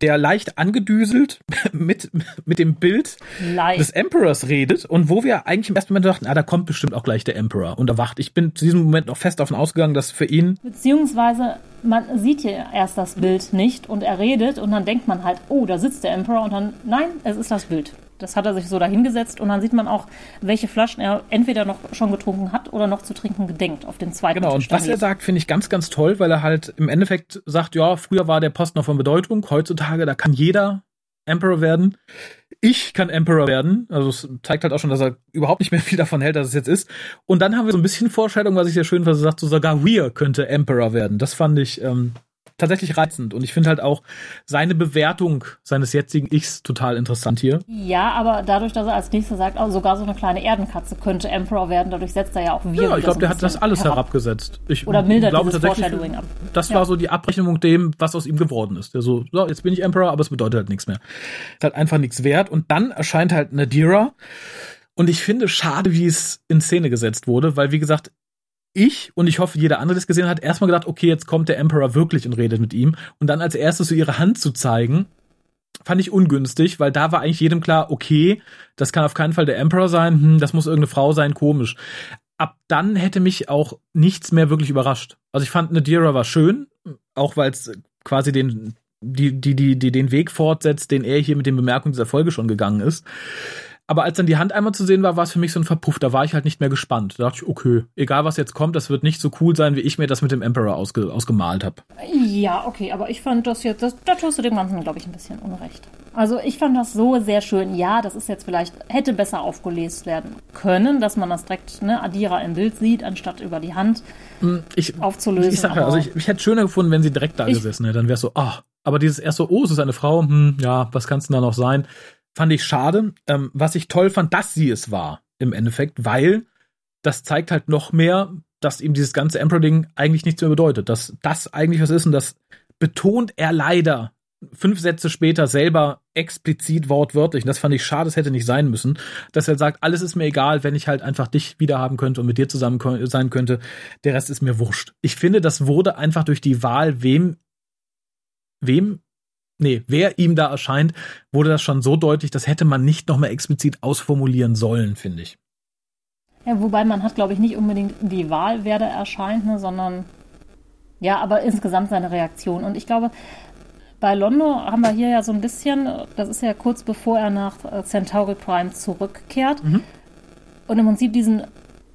der leicht angedüselt [LAUGHS] mit, mit dem Bild Leicht. des Emperors redet und wo wir eigentlich im ersten Moment dachten, ah, da kommt bestimmt auch gleich der Emperor und erwacht. Ich bin zu diesem Moment noch fest davon ausgegangen, dass für ihn Beziehungsweise, man sieht hier erst das Bild nicht und er redet und dann denkt man halt, oh, da sitzt der Emperor und dann, nein, es ist das Bild. Das hat er sich so dahingesetzt und dann sieht man auch, welche Flaschen er entweder noch schon getrunken hat oder noch zu trinken gedenkt auf den zweiten Genau, und was er sagt, finde ich ganz, ganz toll, weil er halt im Endeffekt sagt, ja, früher war der Post noch von Bedeutung, heutzutage, da kann jeder Emperor werden. Ich kann Emperor werden. Also es zeigt halt auch schon, dass er überhaupt nicht mehr viel davon hält, dass es jetzt ist. Und dann haben wir so ein bisschen Vorstellung, was ich sehr schön fand, er sagt, so sogar Weir könnte Emperor werden. Das fand ich ähm, tatsächlich reizend. Und ich finde halt auch seine Bewertung seines jetzigen Ichs total interessant hier. Ja, aber dadurch, dass er als nächstes sagt, oh, sogar so eine kleine Erdenkatze könnte Emperor werden, dadurch setzt er ja auch wir. Ja, ich glaube, der hat das alles herab. herabgesetzt. Ich Oder mildert glaube tatsächlich, Foreshadowing ab. Das Ja. war so die Abrechnung dem, was aus ihm geworden ist. Der so, so, jetzt bin ich Emperor, aber es bedeutet halt nichts mehr. Ist halt einfach nichts wert. Und dann erscheint halt Nadira Und ich finde schade, wie es in Szene gesetzt wurde, weil, wie gesagt, ich und ich hoffe, jeder andere, der es gesehen hat, erstmal gedacht, okay, jetzt kommt der Emperor wirklich und redet mit ihm. Und dann als erstes so ihre Hand zu zeigen, fand ich ungünstig, weil da war eigentlich jedem klar, okay, das kann auf keinen Fall der Emperor sein, hm, das muss irgendeine Frau sein, komisch. Ab dann hätte mich auch nichts mehr wirklich überrascht. Also ich fand Nadira war schön, auch weil es quasi den, die, die, die, die, den Weg fortsetzt, den er hier mit den Bemerkungen dieser Folge schon gegangen ist. Aber als dann die Hand einmal zu sehen war, war es für mich so ein Verpuff. Da war ich halt nicht mehr gespannt. Da dachte ich, okay, egal was jetzt kommt, das wird nicht so cool sein, wie ich mir das mit dem Emperor ausge ausgemalt habe. Ja, okay, aber ich fand das jetzt, das, da tust du dem Ganzen, glaube ich, ein bisschen Unrecht. Also ich fand das so sehr schön. Ja, das ist jetzt vielleicht, hätte besser aufgelöst werden können, dass man das direkt, ne, Adira im Bild sieht, anstatt über die Hand hm, ich, aufzulösen. Ich sag ja, also ich, ich hätte schöner gefunden, wenn sie direkt da ich, gesessen hätte. Dann wäre es so, ah, aber dieses erst so, oh, es ist eine Frau, hm, ja, was kannst du da noch sein? Fand ich schade. Ähm, was ich toll fand, dass sie es war im Endeffekt, weil das zeigt halt noch mehr, dass ihm dieses ganze Emperor-Ding eigentlich nichts mehr bedeutet. Dass das eigentlich was ist und das betont er leider fünf Sätze später selber explizit wortwörtlich. Und das fand ich schade, es hätte nicht sein müssen, dass er sagt, alles ist mir egal, wenn ich halt einfach dich wiederhaben könnte und mit dir zusammen sein könnte. Der Rest ist mir wurscht. Ich finde, das wurde einfach durch die Wahl, wem, wem nee, wer ihm da erscheint, wurde das schon so deutlich, das hätte man nicht nochmal explizit ausformulieren sollen, finde ich. Ja, wobei man hat, glaube ich, nicht unbedingt die Wahl, wer da erscheint, ne, sondern ja, aber insgesamt seine Reaktion. Und ich glaube, bei Londo haben wir hier ja so ein bisschen, das ist ja kurz bevor er nach äh, Centauri Prime zurückkehrt. Mhm. Und im Prinzip diesen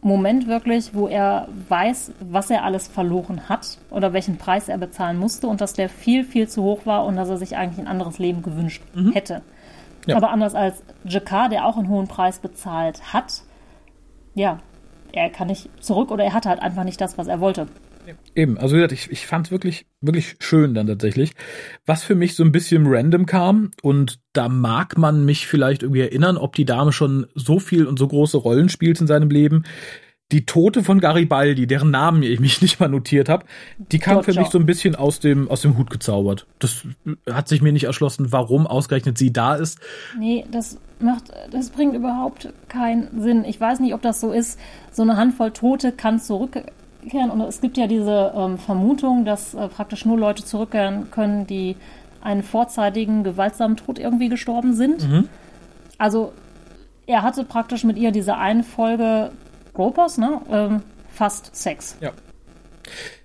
Moment wirklich, wo er weiß, was er alles verloren hat oder welchen Preis er bezahlen musste und dass der viel, viel zu hoch war und dass er sich eigentlich ein anderes Leben gewünscht mhm. hätte. Ja. Aber anders als Jakar, der auch einen hohen Preis bezahlt hat, ja, er kann nicht zurück oder er hatte halt einfach nicht das, was er wollte. Eben, also wie gesagt, ich, ich fand es wirklich, wirklich schön dann tatsächlich. Was für mich so ein bisschen random kam und da mag man mich vielleicht irgendwie erinnern, ob die Dame schon so viel und so große Rollen spielt in seinem Leben. Die Tote von Garibaldi, deren Namen ich mich [LAUGHS] nicht mal notiert habe, die kam für mich so ein bisschen aus dem, aus dem Hut gezaubert. Das hat sich mir nicht erschlossen, warum ausgerechnet sie da ist. Nee, das macht, das bringt überhaupt keinen Sinn. Ich weiß nicht, ob das so ist. So eine Handvoll Tote kann zurück zurückkehren. Und es gibt ja diese ähm, Vermutung, dass äh, praktisch nur Leute zurückkehren können, die einen vorzeitigen, gewaltsamen Tod irgendwie gestorben sind. Mhm. Also er hatte praktisch mit ihr diese eine Folge Gropers, ne? Ähm, fast Sex. Ja.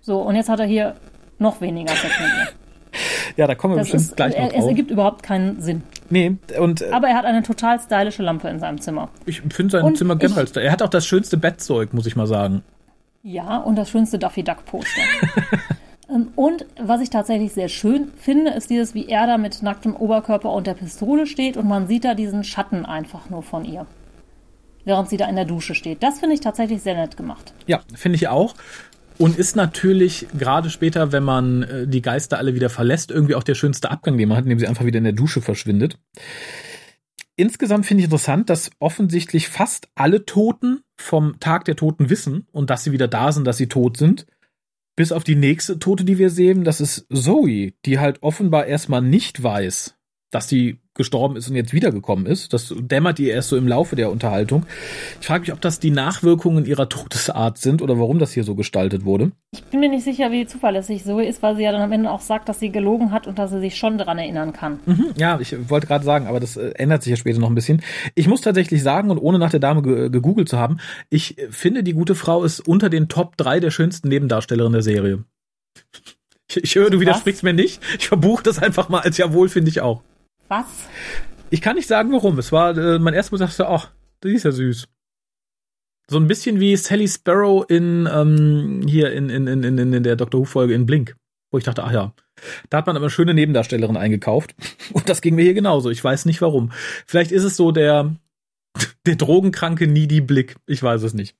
So, und jetzt hat er hier noch weniger Sex mit ihr. [LAUGHS] Ja, da kommen wir das bestimmt ist, gleich noch drauf. Es ergibt überhaupt keinen Sinn. Nee, und. Äh, Aber er hat eine total stylische Lampe in seinem Zimmer. Ich finde sein und Zimmer generell. Er hat auch das schönste Bettzeug, muss ich mal sagen. Ja, und das schönste Duffy Duck Poster. [LAUGHS] Ähm, und was ich tatsächlich sehr schön finde, ist dieses, wie er da mit nacktem Oberkörper und der Pistole steht und man sieht da diesen Schatten einfach nur von ihr. Während sie da in der Dusche steht. Das finde ich tatsächlich sehr nett gemacht. Ja, finde ich auch. Und ist natürlich gerade später, wenn man äh, die Geister alle wieder verlässt, irgendwie auch der schönste Abgang, den man hat, indem sie einfach wieder in der Dusche verschwindet. Insgesamt finde ich interessant, dass offensichtlich fast alle Toten vom Tag der Toten wissen und dass sie wieder da sind, dass sie tot sind. Bis auf die nächste Tote, die wir sehen, das ist Zoe, die halt offenbar erstmal nicht weiß, dass sie gestorben ist und jetzt wiedergekommen ist. Das dämmert ihr erst so im Laufe der Unterhaltung. Ich frage mich, ob das die Nachwirkungen ihrer Todesart sind oder warum das hier so gestaltet wurde. Ich bin mir nicht sicher, wie zuverlässig Zoe ist, weil sie ja dann am Ende auch sagt, dass sie gelogen hat und dass sie sich schon daran erinnern kann. Mhm, ja, ich wollte gerade sagen, aber das äh, ändert sich ja später noch ein bisschen. Ich muss tatsächlich sagen, und ohne nach der Dame ge gegoogelt zu haben, ich finde, die gute Frau ist unter den Top 3 der schönsten Nebendarstellerinnen der Serie. [LAUGHS] Ich, ich höre, du widersprichst mir nicht. Ich verbuche das einfach mal als Jawohl, finde ich auch. Was? Ich kann nicht sagen, warum. Es war äh, mein erstes Mal dachte, ach, die ist ja süß. So ein bisschen wie Sally Sparrow in ähm, hier in, in, in, in, in der Doctor Who Folge in Blink, wo ich dachte, ach ja, da hat man aber eine schöne Nebendarstellerin eingekauft [LAUGHS] und das ging mir hier genauso. Ich weiß nicht warum. Vielleicht ist es so der [LAUGHS] der drogenkranke needy Blick. Ich weiß es nicht.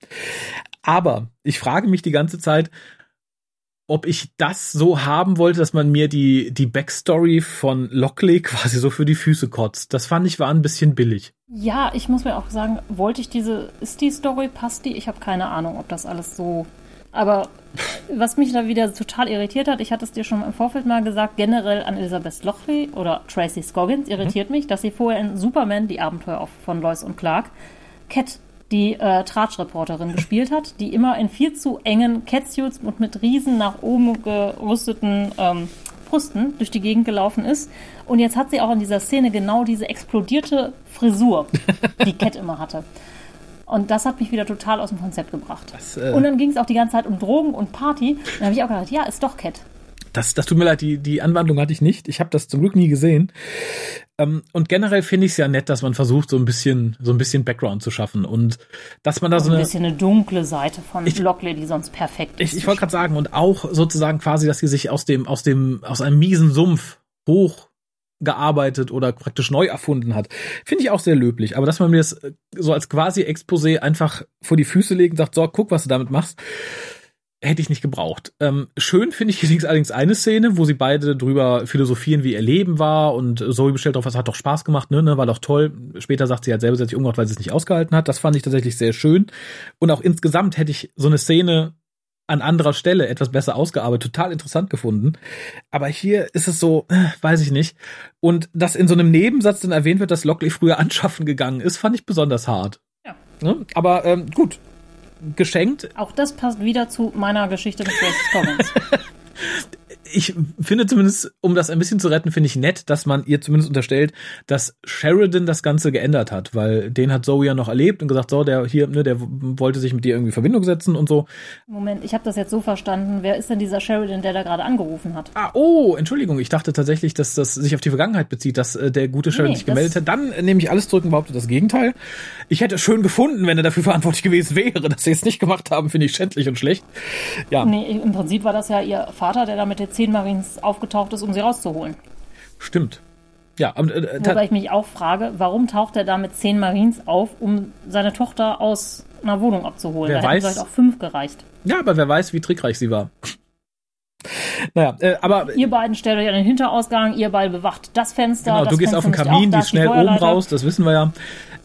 Aber ich frage mich die ganze Zeit, ob ich das so haben wollte, dass man mir die, die Backstory von Lockley quasi so für die Füße kotzt. Das fand ich war ein bisschen billig. Ja, ich muss mir auch sagen, wollte ich diese, ist die Story, passt die? Ich habe keine Ahnung, ob das alles so. Aber was mich da wieder total irritiert hat, ich hatte es dir schon im Vorfeld mal gesagt, generell an Elizabeth Lockley oder Tracy Scoggins irritiert mhm. mich, dass sie vorher in Superman die Abenteuer von Lois und Clark Cat die äh, Tratsch-Reporterin gespielt hat, die immer in viel zu engen Catsuits und mit riesen nach oben gerüsteten ähm, Brüsten durch die Gegend gelaufen ist. Und jetzt hat sie auch in dieser Szene genau diese explodierte Frisur, die [LAUGHS] Cat immer hatte. Und das hat mich wieder total aus dem Konzept gebracht. Das, äh, und dann ging es auch die ganze Zeit um Drogen und Party. Dann habe ich auch gedacht, ja, ist doch Cat. Das, das tut mir leid, die, die Anwandlung hatte ich nicht. Ich habe das zum Glück nie gesehen. Ähm, und generell finde ich es ja nett, dass man versucht, so ein bisschen, so ein bisschen Background zu schaffen und dass man da so ein eine. bisschen eine dunkle Seite von Ich- Lockley, die sonst perfekt ist. Ich, ich wollte gerade sagen, und auch sozusagen quasi, dass sie sich aus dem, aus dem, aus einem miesen Sumpf hochgearbeitet oder praktisch neu erfunden hat. Finde ich auch sehr löblich. Aber dass man mir das äh, so als quasi Exposé einfach vor die Füße legt und sagt, so, guck, was du damit machst, hätte ich nicht gebraucht. Ähm, schön finde ich allerdings allerdings eine Szene, wo sie beide drüber philosophieren, wie ihr Leben war und Zoe bestellt drauf, was hat doch Spaß gemacht, ne, ne, war doch toll. Später sagt sie halt selber, sie hat sich umgebracht, weil sie es nicht ausgehalten hat. Das fand ich tatsächlich sehr schön. Und auch insgesamt hätte ich so eine Szene an anderer Stelle etwas besser ausgearbeitet, total interessant gefunden. Aber hier ist es so, äh, weiß ich nicht. Und dass in so einem Nebensatz dann erwähnt wird, dass Lockley früher anschaffen gegangen ist, fand ich besonders hart. Ja. Ne? Aber ähm, gut, geschenkt. Auch das passt wieder zu meiner Geschichte mit Francis Collins ich finde zumindest, um das ein bisschen zu retten, finde ich nett, dass man ihr zumindest unterstellt, dass Sheridan das Ganze geändert hat, weil den hat Zoe ja noch erlebt und gesagt, so, der hier, ne, der wollte sich mit dir irgendwie Verbindung setzen und so. Moment, ich habe das jetzt so verstanden. Wer ist denn dieser Sheridan, der da gerade angerufen hat? Ah, oh, Entschuldigung, ich dachte tatsächlich, dass das sich auf die Vergangenheit bezieht, dass äh, der gute Sheridan nee, sich gemeldet hat. Dann nehme ich alles zurück und behaupte das Gegenteil. Ich hätte es schön gefunden, wenn er dafür verantwortlich gewesen wäre, dass sie es nicht gemacht haben, finde ich schändlich und schlecht. Ja. Nee, im Prinzip war das ja ihr Vater, der da mit der 10 Kapitän Marines aufgetaucht ist, um sie rauszuholen. Stimmt. Ja, aber, äh, äh Wobei ich mich auch frage, warum taucht er da mit zehn Marines auf, um seine Tochter aus einer Wohnung abzuholen? Wer da weiß, hätten vielleicht auch fünf gereicht. Ja, aber wer weiß, wie trickreich sie war. [LAUGHS] Naja, äh, aber. Ihr beiden stellt euch an den Hinterausgang, ihr beide bewacht das Fenster. Genau, das du gehst Fenster auf den Kamin, die ist schnell die oben raus, das wissen wir ja.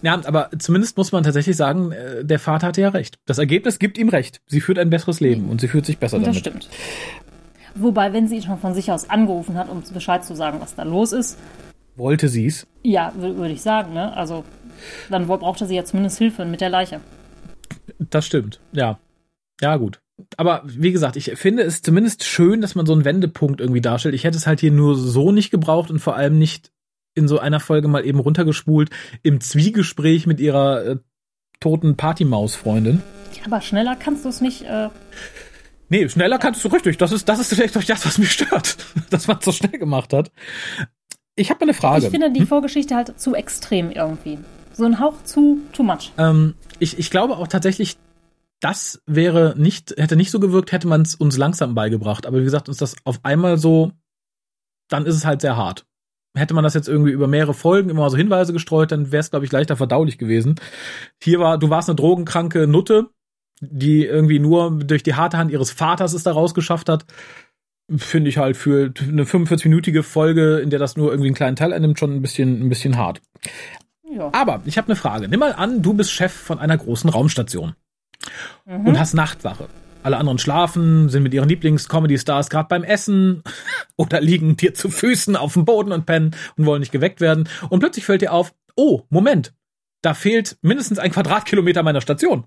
Ja, aber zumindest muss man tatsächlich sagen, äh, der Vater hatte ja recht. Das Ergebnis gibt ihm recht. Sie führt ein besseres Leben mhm. und sie fühlt sich besser das damit. Das stimmt. Wobei, wenn sie ihn schon von sich aus angerufen hat, um Bescheid zu sagen, was da los ist, Wollte sie's. ja, wür- würde ich sagen, ne? Also, dann brauchte sie ja zumindest Hilfe mit der Leiche. Das stimmt. Ja. Ja, gut. Aber wie gesagt, ich finde es zumindest schön, dass man so einen Wendepunkt irgendwie darstellt. Ich hätte es halt hier nur so nicht gebraucht und vor allem nicht in so einer Folge mal eben runtergespult im Zwiegespräch mit ihrer äh, toten Partymaus-Freundin. Ja, aber schneller kannst du es nicht. Äh, Nee, schneller kannst du richtig. Das ist, das ist vielleicht doch das, was mich stört, [LAUGHS] dass man es so schnell gemacht hat. Ich habe eine Frage. ich finde die Vorgeschichte halt zu extrem irgendwie. So ein Hauch zu too much. ähm, ich, ich glaube auch tatsächlich, das wäre nicht, hätte nicht so gewirkt, hätte man es uns langsam beigebracht. Aber wie gesagt, uns das auf einmal so, dann ist es halt sehr hart. Hätte man das jetzt irgendwie über mehrere Folgen immer mal so Hinweise gestreut, dann wäre es, glaube ich, leichter verdaulich gewesen. Hier war, du warst eine drogenkranke Nutte, die irgendwie nur durch die harte Hand ihres Vaters es da rausgeschafft hat. Finde ich halt für eine 45-minütige Folge, in der das nur irgendwie einen kleinen Teil einnimmt, schon ein bisschen, ein bisschen hart. Ja. Aber ich habe eine Frage. Nimm mal an, du bist Chef von einer großen Raumstation Mhm. und hast Nachtwache. Alle anderen schlafen, sind mit ihren Lieblings-Comedy-Stars gerade beim Essen [LAUGHS] oder liegen dir zu Füßen auf dem Boden und pennen und wollen nicht geweckt werden. Und plötzlich fällt dir auf, oh, Moment, da fehlt mindestens ein Quadratkilometer meiner Station.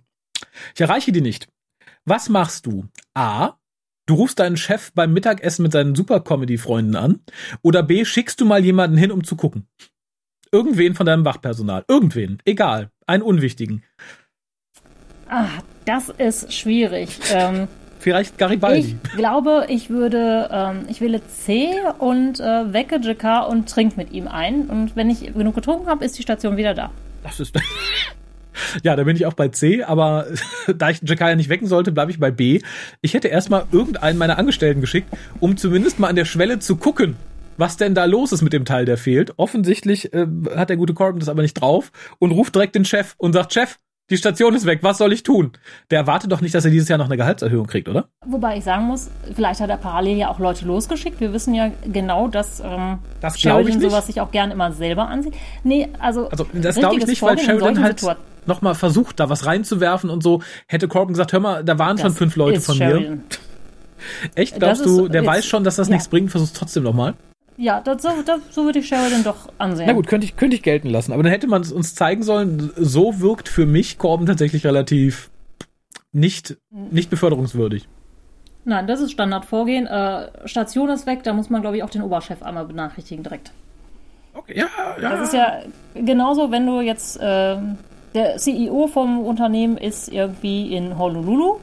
Ich erreiche die nicht. Was machst du? A. Du rufst deinen Chef beim Mittagessen mit seinen Super-Comedy-Freunden an. Oder B. Schickst du mal jemanden hin, um zu gucken. Irgendwen von deinem Wachpersonal. Irgendwen. Egal. Einen unwichtigen. Ah, das ist schwierig. [LAUGHS] Ähm, Vielleicht Garibaldi. ich glaube, ich würde, ähm, ich wähle C und äh, wecke JK und trink mit ihm ein. Und wenn ich genug getrunken habe, ist die Station wieder da. Das ist. [LAUGHS] [LAUGHS] ja, da bin ich auch bei C, aber [LAUGHS] da ich Jakaya nicht wecken sollte, bleibe ich bei B. Ich hätte erstmal irgendeinen meiner Angestellten geschickt, um zumindest mal an der Schwelle zu gucken, was denn da los ist mit dem Teil, der fehlt. Offensichtlich äh, hat der gute Corbin das aber nicht drauf und ruft direkt den Chef und sagt, Chef, die Station ist weg, was soll ich tun? Der erwartet doch nicht, dass er dieses Jahr noch eine Gehaltserhöhung kriegt, oder? Wobei ich sagen muss, vielleicht hat er parallel ja auch Leute losgeschickt. Wir wissen ja genau, dass ähm, Das glaube ich Sheridan nicht. sowas sich auch gern immer selber ansieht. Nee, also, Also das glaube ich nicht, weil Vorgehen in Sheridan halt Situationen- nochmal versucht, da was reinzuwerfen und so. Hätte Corbin gesagt, hör mal, da waren schon Das fünf Leute von mir. [LAUGHS] Echt, glaubst du, der weiß schon, dass das ja. nichts bringt, versuch's trotzdem nochmal? Ja, das, so, das, so würde ich Sheridan doch ansehen. Na gut, könnte ich, könnte ich gelten lassen. Aber dann hätte man es uns zeigen sollen. So wirkt für mich Corbin tatsächlich relativ nicht, nicht beförderungswürdig. Nein, das ist Standardvorgehen. Äh, Station ist weg, da muss man, glaube ich, auch den Oberchef einmal benachrichtigen direkt. Okay, ja, ja. Das ist ja genauso, wenn du jetzt, äh, der CEO vom Unternehmen ist irgendwie in Honolulu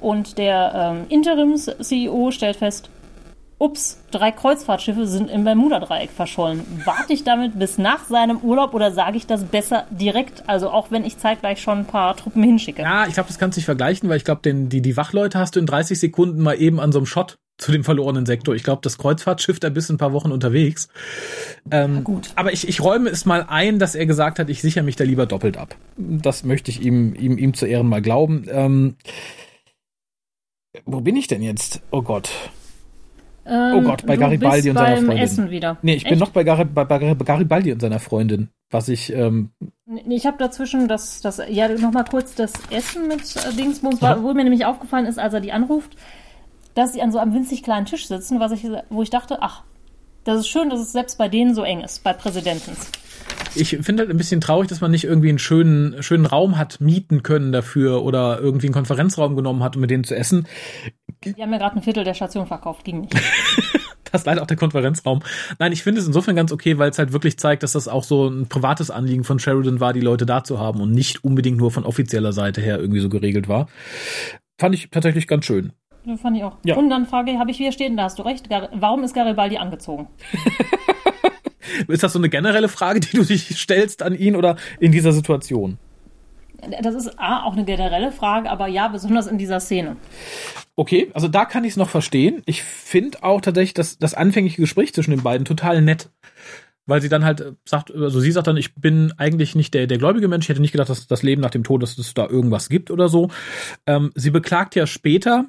und der ähm, Interims-CEO stellt fest, ups, drei Kreuzfahrtschiffe sind im Bermuda-Dreieck verschollen. Warte ich damit bis nach seinem Urlaub oder sage ich das besser direkt? Also auch wenn ich zeitgleich schon ein paar Truppen hinschicke. Ja, ich glaube, das kannst du nicht vergleichen, weil ich glaube, die, die Wachleute hast du in 30 Sekunden mal eben an so einem Shot zu dem verlorenen Sektor. Ich glaube, das Kreuzfahrtschiff, da bist ein paar Wochen unterwegs. Ähm, gut. Aber ich, ich räume es mal ein, dass er gesagt hat, ich sichere mich da lieber doppelt ab. Das möchte ich ihm, ihm, ihm zu Ehren mal glauben. Ähm, wo bin ich denn jetzt? Oh Gott. Ähm, oh Gott, bei Garibaldi und seiner Freundin. Essen wieder. Nee, ich Echt? bin noch bei, Gar bei, bei Garibaldi und seiner Freundin. Was ich, ähm, Nee, ich habe dazwischen das, das, ja, nochmal kurz das Essen mit äh, Dingsbums, wo mir nämlich aufgefallen ist, als er die anruft, dass sie an so einem winzig kleinen Tisch sitzen, was ich, wo ich dachte, ach, das ist schön, dass es selbst bei denen so eng ist, bei Präsidentens. ich finde halt ein bisschen traurig, dass man nicht irgendwie einen schönen, schönen Raum hat mieten können dafür oder irgendwie einen Konferenzraum genommen hat, um mit denen zu essen. Die haben ja gerade ein Viertel der Station verkauft, ging nicht. [LAUGHS] Das ist leider auch der Konferenzraum. Nein, ich finde es insofern ganz okay, weil es halt wirklich zeigt, dass das auch so ein privates Anliegen von Sheridan war, die Leute da zu haben und nicht unbedingt nur von offizieller Seite her irgendwie so geregelt war. Fand ich tatsächlich ganz schön. Das fand ich auch. Ja. Und dann frage ich, habe ich hier stehen, da hast du recht, Gar warum ist Garibaldi angezogen? [LAUGHS] Ist das so eine generelle Frage, die du dich stellst an ihn oder in dieser Situation? Das ist A, auch eine generelle Frage, aber ja, besonders in dieser Szene. Okay, also da kann ich es noch verstehen. Ich finde auch tatsächlich das, das anfängliche Gespräch zwischen den beiden total nett. Weil sie dann halt äh, sagt, also sie sagt dann, ich bin eigentlich nicht der, der gläubige Mensch, ich hätte nicht gedacht, dass das Leben nach dem Tod, dass es da irgendwas gibt oder so. Ähm, sie beklagt ja später,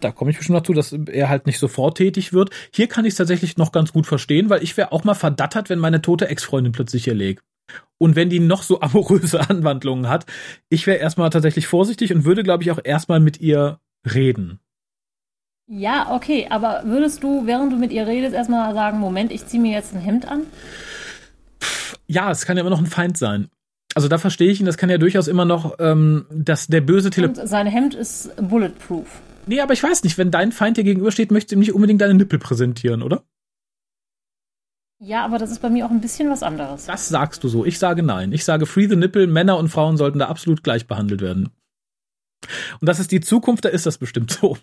da komme ich bestimmt dazu, dass er halt nicht sofort tätig wird. Hier kann ich es tatsächlich noch ganz gut verstehen, weil ich wäre auch mal verdattert, wenn meine tote Ex-Freundin plötzlich hier legt. Und wenn die noch so [LAUGHS] amoröse Anwandlungen hat, ich wäre erstmal tatsächlich vorsichtig und würde, glaube ich, auch erstmal mit ihr reden. Ja, okay, aber würdest du, während du mit ihr redest, erstmal sagen, Moment, ich ziehe mir jetzt ein Hemd an? Ja, es kann ja immer noch ein Feind sein. Also da verstehe ich ihn, das kann ja durchaus immer noch, ähm, dass der böse Tele... Und sein Hemd ist bulletproof. Nee, aber ich weiß nicht, wenn dein Feind dir gegenübersteht, möchtest du ihm nicht unbedingt deine Nippel präsentieren, oder? Ja, aber das ist bei mir auch ein bisschen was anderes. Das sagst du so. Ich sage nein. Ich sage Free the Nipple, Männer und Frauen sollten da absolut gleich behandelt werden. Und das ist die Zukunft, da ist das bestimmt so.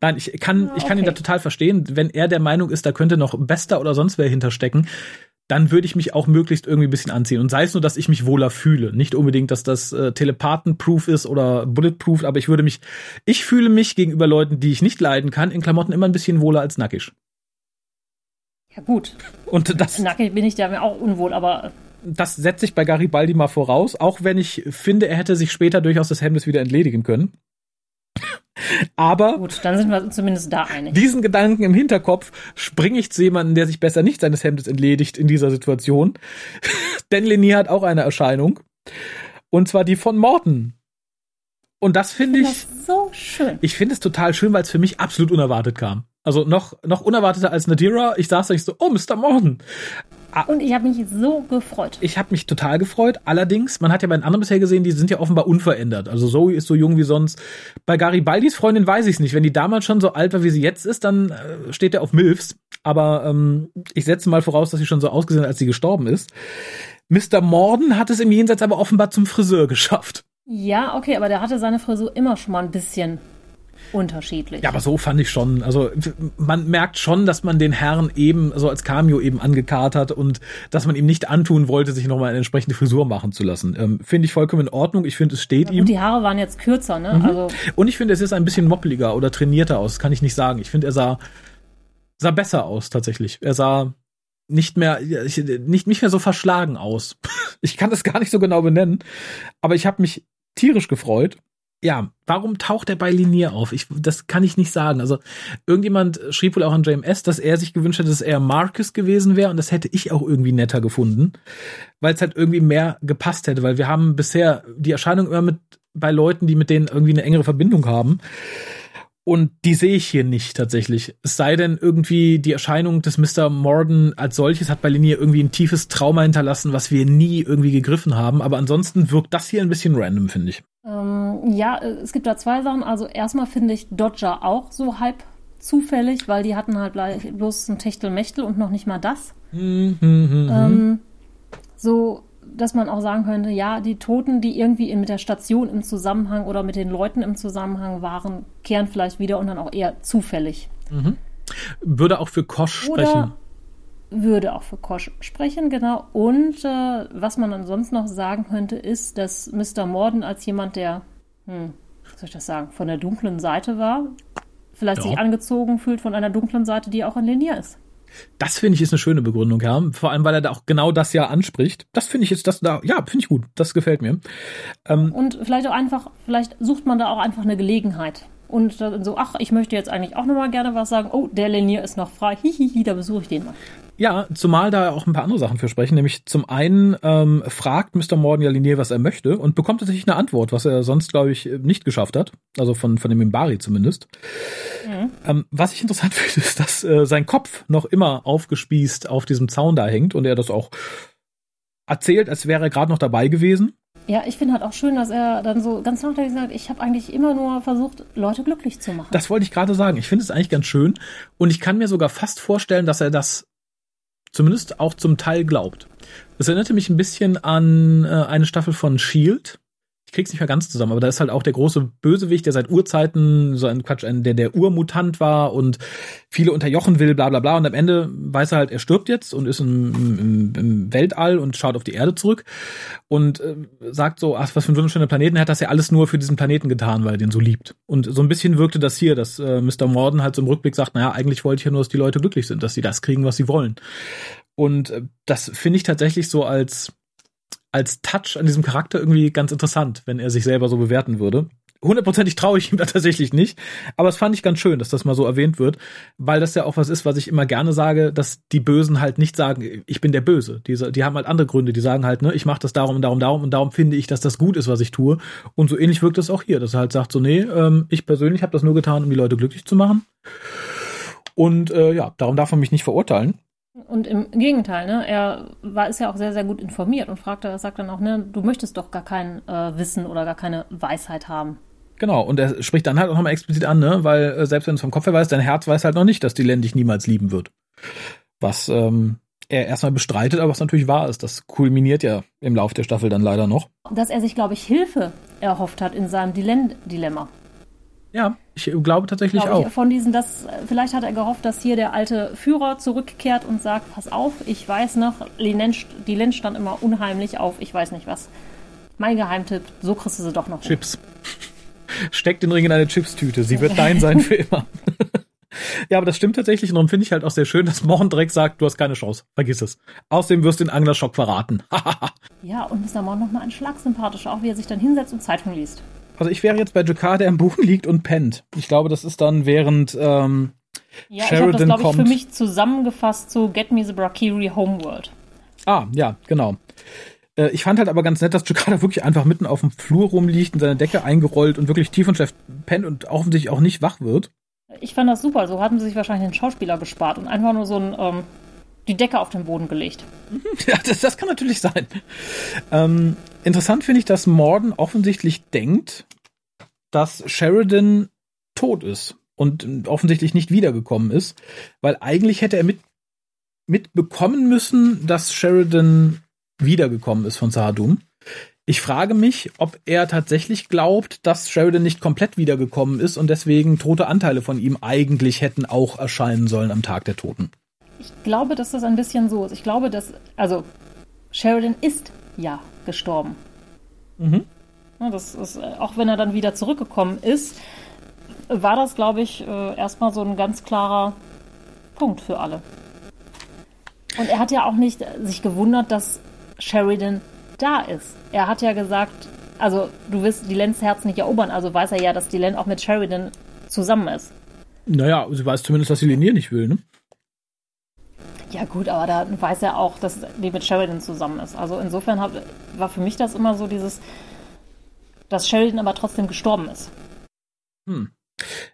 Nein, ich kann, ich kann ihn da okay. total verstehen. Wenn er der Meinung ist, da könnte noch Bester oder sonst wer hinterstecken, dann würde ich mich auch möglichst irgendwie ein bisschen anziehen. Und sei es nur, dass ich mich wohler fühle. Nicht unbedingt, dass das äh, Telepathen-proof ist oder bulletproof, aber ich würde mich, ich fühle mich gegenüber Leuten, die ich nicht leiden kann, in Klamotten immer ein bisschen wohler als nackig. Ja, gut. Und das, Nackig bin ich da auch unwohl, aber das setze ich bei Garibaldi mal voraus, auch wenn ich finde, er hätte sich später durchaus des Hemdes wieder entledigen können. Aber gut, dann sind wir zumindest da einig. diesen Gedanken im Hinterkopf springe ich zu jemandem, der sich besser nicht seines Hemdes entledigt in dieser Situation. [LAUGHS] Denn Lenier hat auch eine Erscheinung. Und zwar die von Morton. Und das finde ich, ist so schön. ich finde es total schön, weil es für mich absolut unerwartet kam. Also noch, noch unerwarteter als Nadira. Ich saß da nicht so, oh, Mr. Morton. Und ich habe mich so gefreut. Ich habe mich total gefreut. Allerdings, man hat ja bei den anderen bisher gesehen, die sind ja offenbar unverändert. Also Zoe ist so jung wie sonst. Bei Garibaldis Freundin weiß ich es nicht. Wenn die damals schon so alt war, wie sie jetzt ist, dann äh, steht er auf Milfs. Aber ähm, ich setze mal voraus, dass sie schon so ausgesehen hat, als sie gestorben ist. Mr. Morden hat es im Jenseits aber offenbar zum Friseur geschafft. Ja, okay, aber der hatte seine Frisur immer schon mal ein bisschen unterschiedlich. Ja, aber so fand ich schon. Also man merkt schon, dass man den Herrn eben so als Cameo eben angekarrt hat und dass man ihm nicht antun wollte, sich nochmal eine entsprechende Frisur machen zu lassen. Ähm, finde ich vollkommen in Ordnung. Ich finde, es steht ihm. Und die Haare waren jetzt kürzer, ne? Mhm. Also Und ich finde, es ist ein bisschen moppeliger oder trainierter aus. Das kann ich nicht sagen. Ich finde, er sah, sah besser aus, tatsächlich. Er sah nicht mehr, ich- nicht, nicht mehr so verschlagen aus. [LAUGHS] Ich kann das gar nicht so genau benennen. Aber ich habe mich tierisch gefreut. Ja, warum taucht er bei Linier auf? Ich, das kann ich nicht sagen. Also, irgendjemand schrieb wohl auch an JMS, dass er sich gewünscht hätte, dass er Marcus gewesen wäre und das hätte ich auch irgendwie netter gefunden, weil es halt irgendwie mehr gepasst hätte, weil wir haben bisher die Erscheinung immer mit bei Leuten, die mit denen irgendwie eine engere Verbindung haben. Und die sehe ich hier nicht tatsächlich. Es sei denn, irgendwie die Erscheinung des Mr. Morden als solches hat bei Linie irgendwie ein tiefes Trauma hinterlassen, was wir nie irgendwie gegriffen haben. Aber ansonsten wirkt das hier ein bisschen random, finde ich. Ähm, ja, es gibt da zwei Sachen. Also erstmal finde ich Dodger auch so halb zufällig, weil die hatten halt bloß ein Techtelmechtel und noch nicht mal das. Mhm, mhm, ähm, so, dass man auch sagen könnte, ja, die Toten, die irgendwie mit der Station im Zusammenhang oder mit den Leuten im Zusammenhang waren, kehren vielleicht wieder und dann auch eher zufällig. Mhm. Würde auch für Kosch Oder sprechen. Würde auch für Kosch sprechen, genau. Und äh, was man ansonsten noch sagen könnte, ist, dass Mr. Morden als jemand, der, hm, soll ich das sagen, von der dunklen Seite war, vielleicht Ja. sich angezogen fühlt von einer dunklen Seite, die auch in Linie ist. Das finde ich ist eine schöne Begründung, ja. Vor allem, weil er da auch genau das ja anspricht. Das finde ich jetzt, das da, ja, finde ich gut. Das gefällt mir. Ähm, Und vielleicht auch einfach, vielleicht sucht man da auch einfach eine Gelegenheit. Und so, ach, ich möchte jetzt eigentlich auch nochmal gerne was sagen. Oh, der Lenier ist noch frei. Hihihi, da besuche ich den mal. Ja, zumal da auch ein paar andere Sachen für sprechen. Nämlich zum einen ähm, fragt Mr. Morden ja Linier, was er möchte und bekommt tatsächlich eine Antwort, was er sonst, glaube ich, nicht geschafft hat. Also von, von dem Mimbari zumindest. Ähm, was ich interessant [LAUGHS] finde, ist, dass äh, sein Kopf noch immer aufgespießt auf diesem Zaun da hängt und er das auch erzählt, als wäre er gerade noch dabei gewesen. Ja, ich finde halt auch schön, dass er dann so ganz nachdenklich sagt, ich habe eigentlich immer nur versucht, Leute glücklich zu machen. Das wollte ich gerade sagen. Ich finde es eigentlich ganz schön. Und ich kann mir sogar fast vorstellen, dass er das zumindest auch zum Teil glaubt. Das erinnerte mich ein bisschen an äh, eine Staffel von Shield. Krieg's nicht mehr ganz zusammen, aber da ist halt auch der große Bösewicht, der seit Urzeiten so ein Quatsch, ein, der der Urmutant war und viele unterjochen will, bla bla bla. Und am Ende weiß er halt, er stirbt jetzt und ist im, im, im Weltall und schaut auf die Erde zurück und äh, sagt so, ach, was für ein wunderschöner Planeten. Er hat das ja alles nur für diesen Planeten getan, weil er den so liebt. Und so ein bisschen wirkte das hier, dass äh, Mr. Morden halt so im Rückblick sagt, naja, eigentlich wollte ich ja nur, dass die Leute glücklich sind, dass sie das kriegen, was sie wollen. Und äh, das finde ich tatsächlich so als, als Touch an diesem Charakter irgendwie ganz interessant, wenn er sich selber so bewerten würde. Hundertprozentig traue ich ihm [LAUGHS] da tatsächlich nicht, aber es fand ich ganz schön, dass das mal so erwähnt wird, weil das ja auch was ist, was ich immer gerne sage, dass die Bösen halt nicht sagen, ich bin der Böse. Die, die haben halt andere Gründe, die sagen halt, ne, ich mache das darum und darum, darum und darum finde ich, dass das gut ist, was ich tue. Und so ähnlich wirkt es auch hier, dass er halt sagt so, nee, ähm, ich persönlich habe das nur getan, um die Leute glücklich zu machen. Und äh, ja, darum darf man mich nicht verurteilen. Und im Gegenteil, ne, er war, ist ja auch sehr, sehr gut informiert und fragt, er sagt dann auch, ne, du möchtest doch gar kein äh, Wissen oder gar keine Weisheit haben. Genau, und er spricht dann halt auch nochmal explizit an, ne? weil äh, selbst wenn es vom Kopf her weißt, dein Herz weiß halt noch nicht, dass die Len dich niemals lieben wird. Was ähm, er erstmal bestreitet, aber was natürlich wahr ist. Das kulminiert ja im Lauf der Staffel dann leider noch. Dass er sich, glaube ich, Hilfe erhofft hat in seinem Dilemma. Ja, ich glaube tatsächlich Glaube auch. ich, von diesen, das, vielleicht hat er gehofft, dass hier der alte Führer zurückkehrt und sagt, pass auf, ich weiß noch, die Len stand immer unheimlich auf, ich weiß nicht was. Mein Geheimtipp, so kriegst du sie doch noch. Chips. [LAUGHS] Steck den Ring in eine Chipstüte. Sie wird dein sein für immer. [LAUGHS] ja, aber das stimmt tatsächlich. Und darum finde ich halt auch sehr schön, dass Morn direkt sagt, du hast keine Chance. Vergiss es. Außerdem wirst du den Anglerschock verraten. [LAUGHS] Ja, und Mr. Mond nochmal ein Schlag sympathischer, auch wie er sich dann hinsetzt und Zeitung liest. Also ich wäre jetzt bei Jakar, der am Boden [LAUGHS] liegt und pennt. Ich glaube, das ist dann während ähm, Ja, ich habe das, Sheridan glaube ich, für mich zusammengefasst zu Get Me the Brakiri Homeworld. Ah, ja, genau. Äh, Ich fand halt aber ganz nett, dass Jakar [LAUGHS] wirklich einfach mitten auf dem Flur rumliegt, in seine Decke eingerollt und wirklich tief und schlecht pennt und offensichtlich auch nicht wach wird. Ich fand das super, so hatten sie sich wahrscheinlich den Schauspieler gespart und einfach nur so ein, ähm, die Decke auf den Boden gelegt. [LAUGHS] Ja, das, das kann natürlich sein. Ähm, interessant finde ich, dass Morden offensichtlich denkt, dass Sheridan tot ist und offensichtlich nicht wiedergekommen ist, weil eigentlich hätte er mit mitbekommen müssen, dass Sheridan wiedergekommen ist von Sahadum. Ich frage mich, ob er tatsächlich glaubt, dass Sheridan nicht komplett wiedergekommen ist und deswegen tote Anteile von ihm eigentlich hätten auch erscheinen sollen am Tag der Toten. Ich glaube, dass das ein bisschen so ist. Ich glaube, dass, also, Sheridan ist ja gestorben. Mhm. Das ist, äh, auch wenn er dann wieder zurückgekommen ist, war das, glaube ich, äh, erstmal so ein ganz klarer Punkt für alle. Und er hat ja auch nicht äh, sich gewundert, dass Sheridan da ist. Er hat ja gesagt, also du wirst die Lens Herz nicht erobern, also weiß er ja, dass die Len auch mit Sheridan zusammen ist. Naja, sie weiß zumindest, dass sie Lenier nicht will, ne? Ja gut, aber da weiß er auch, dass die mit Sheridan zusammen ist. Also insofern hab, war für mich das immer so dieses, dass Sheridan aber trotzdem gestorben ist. Hm.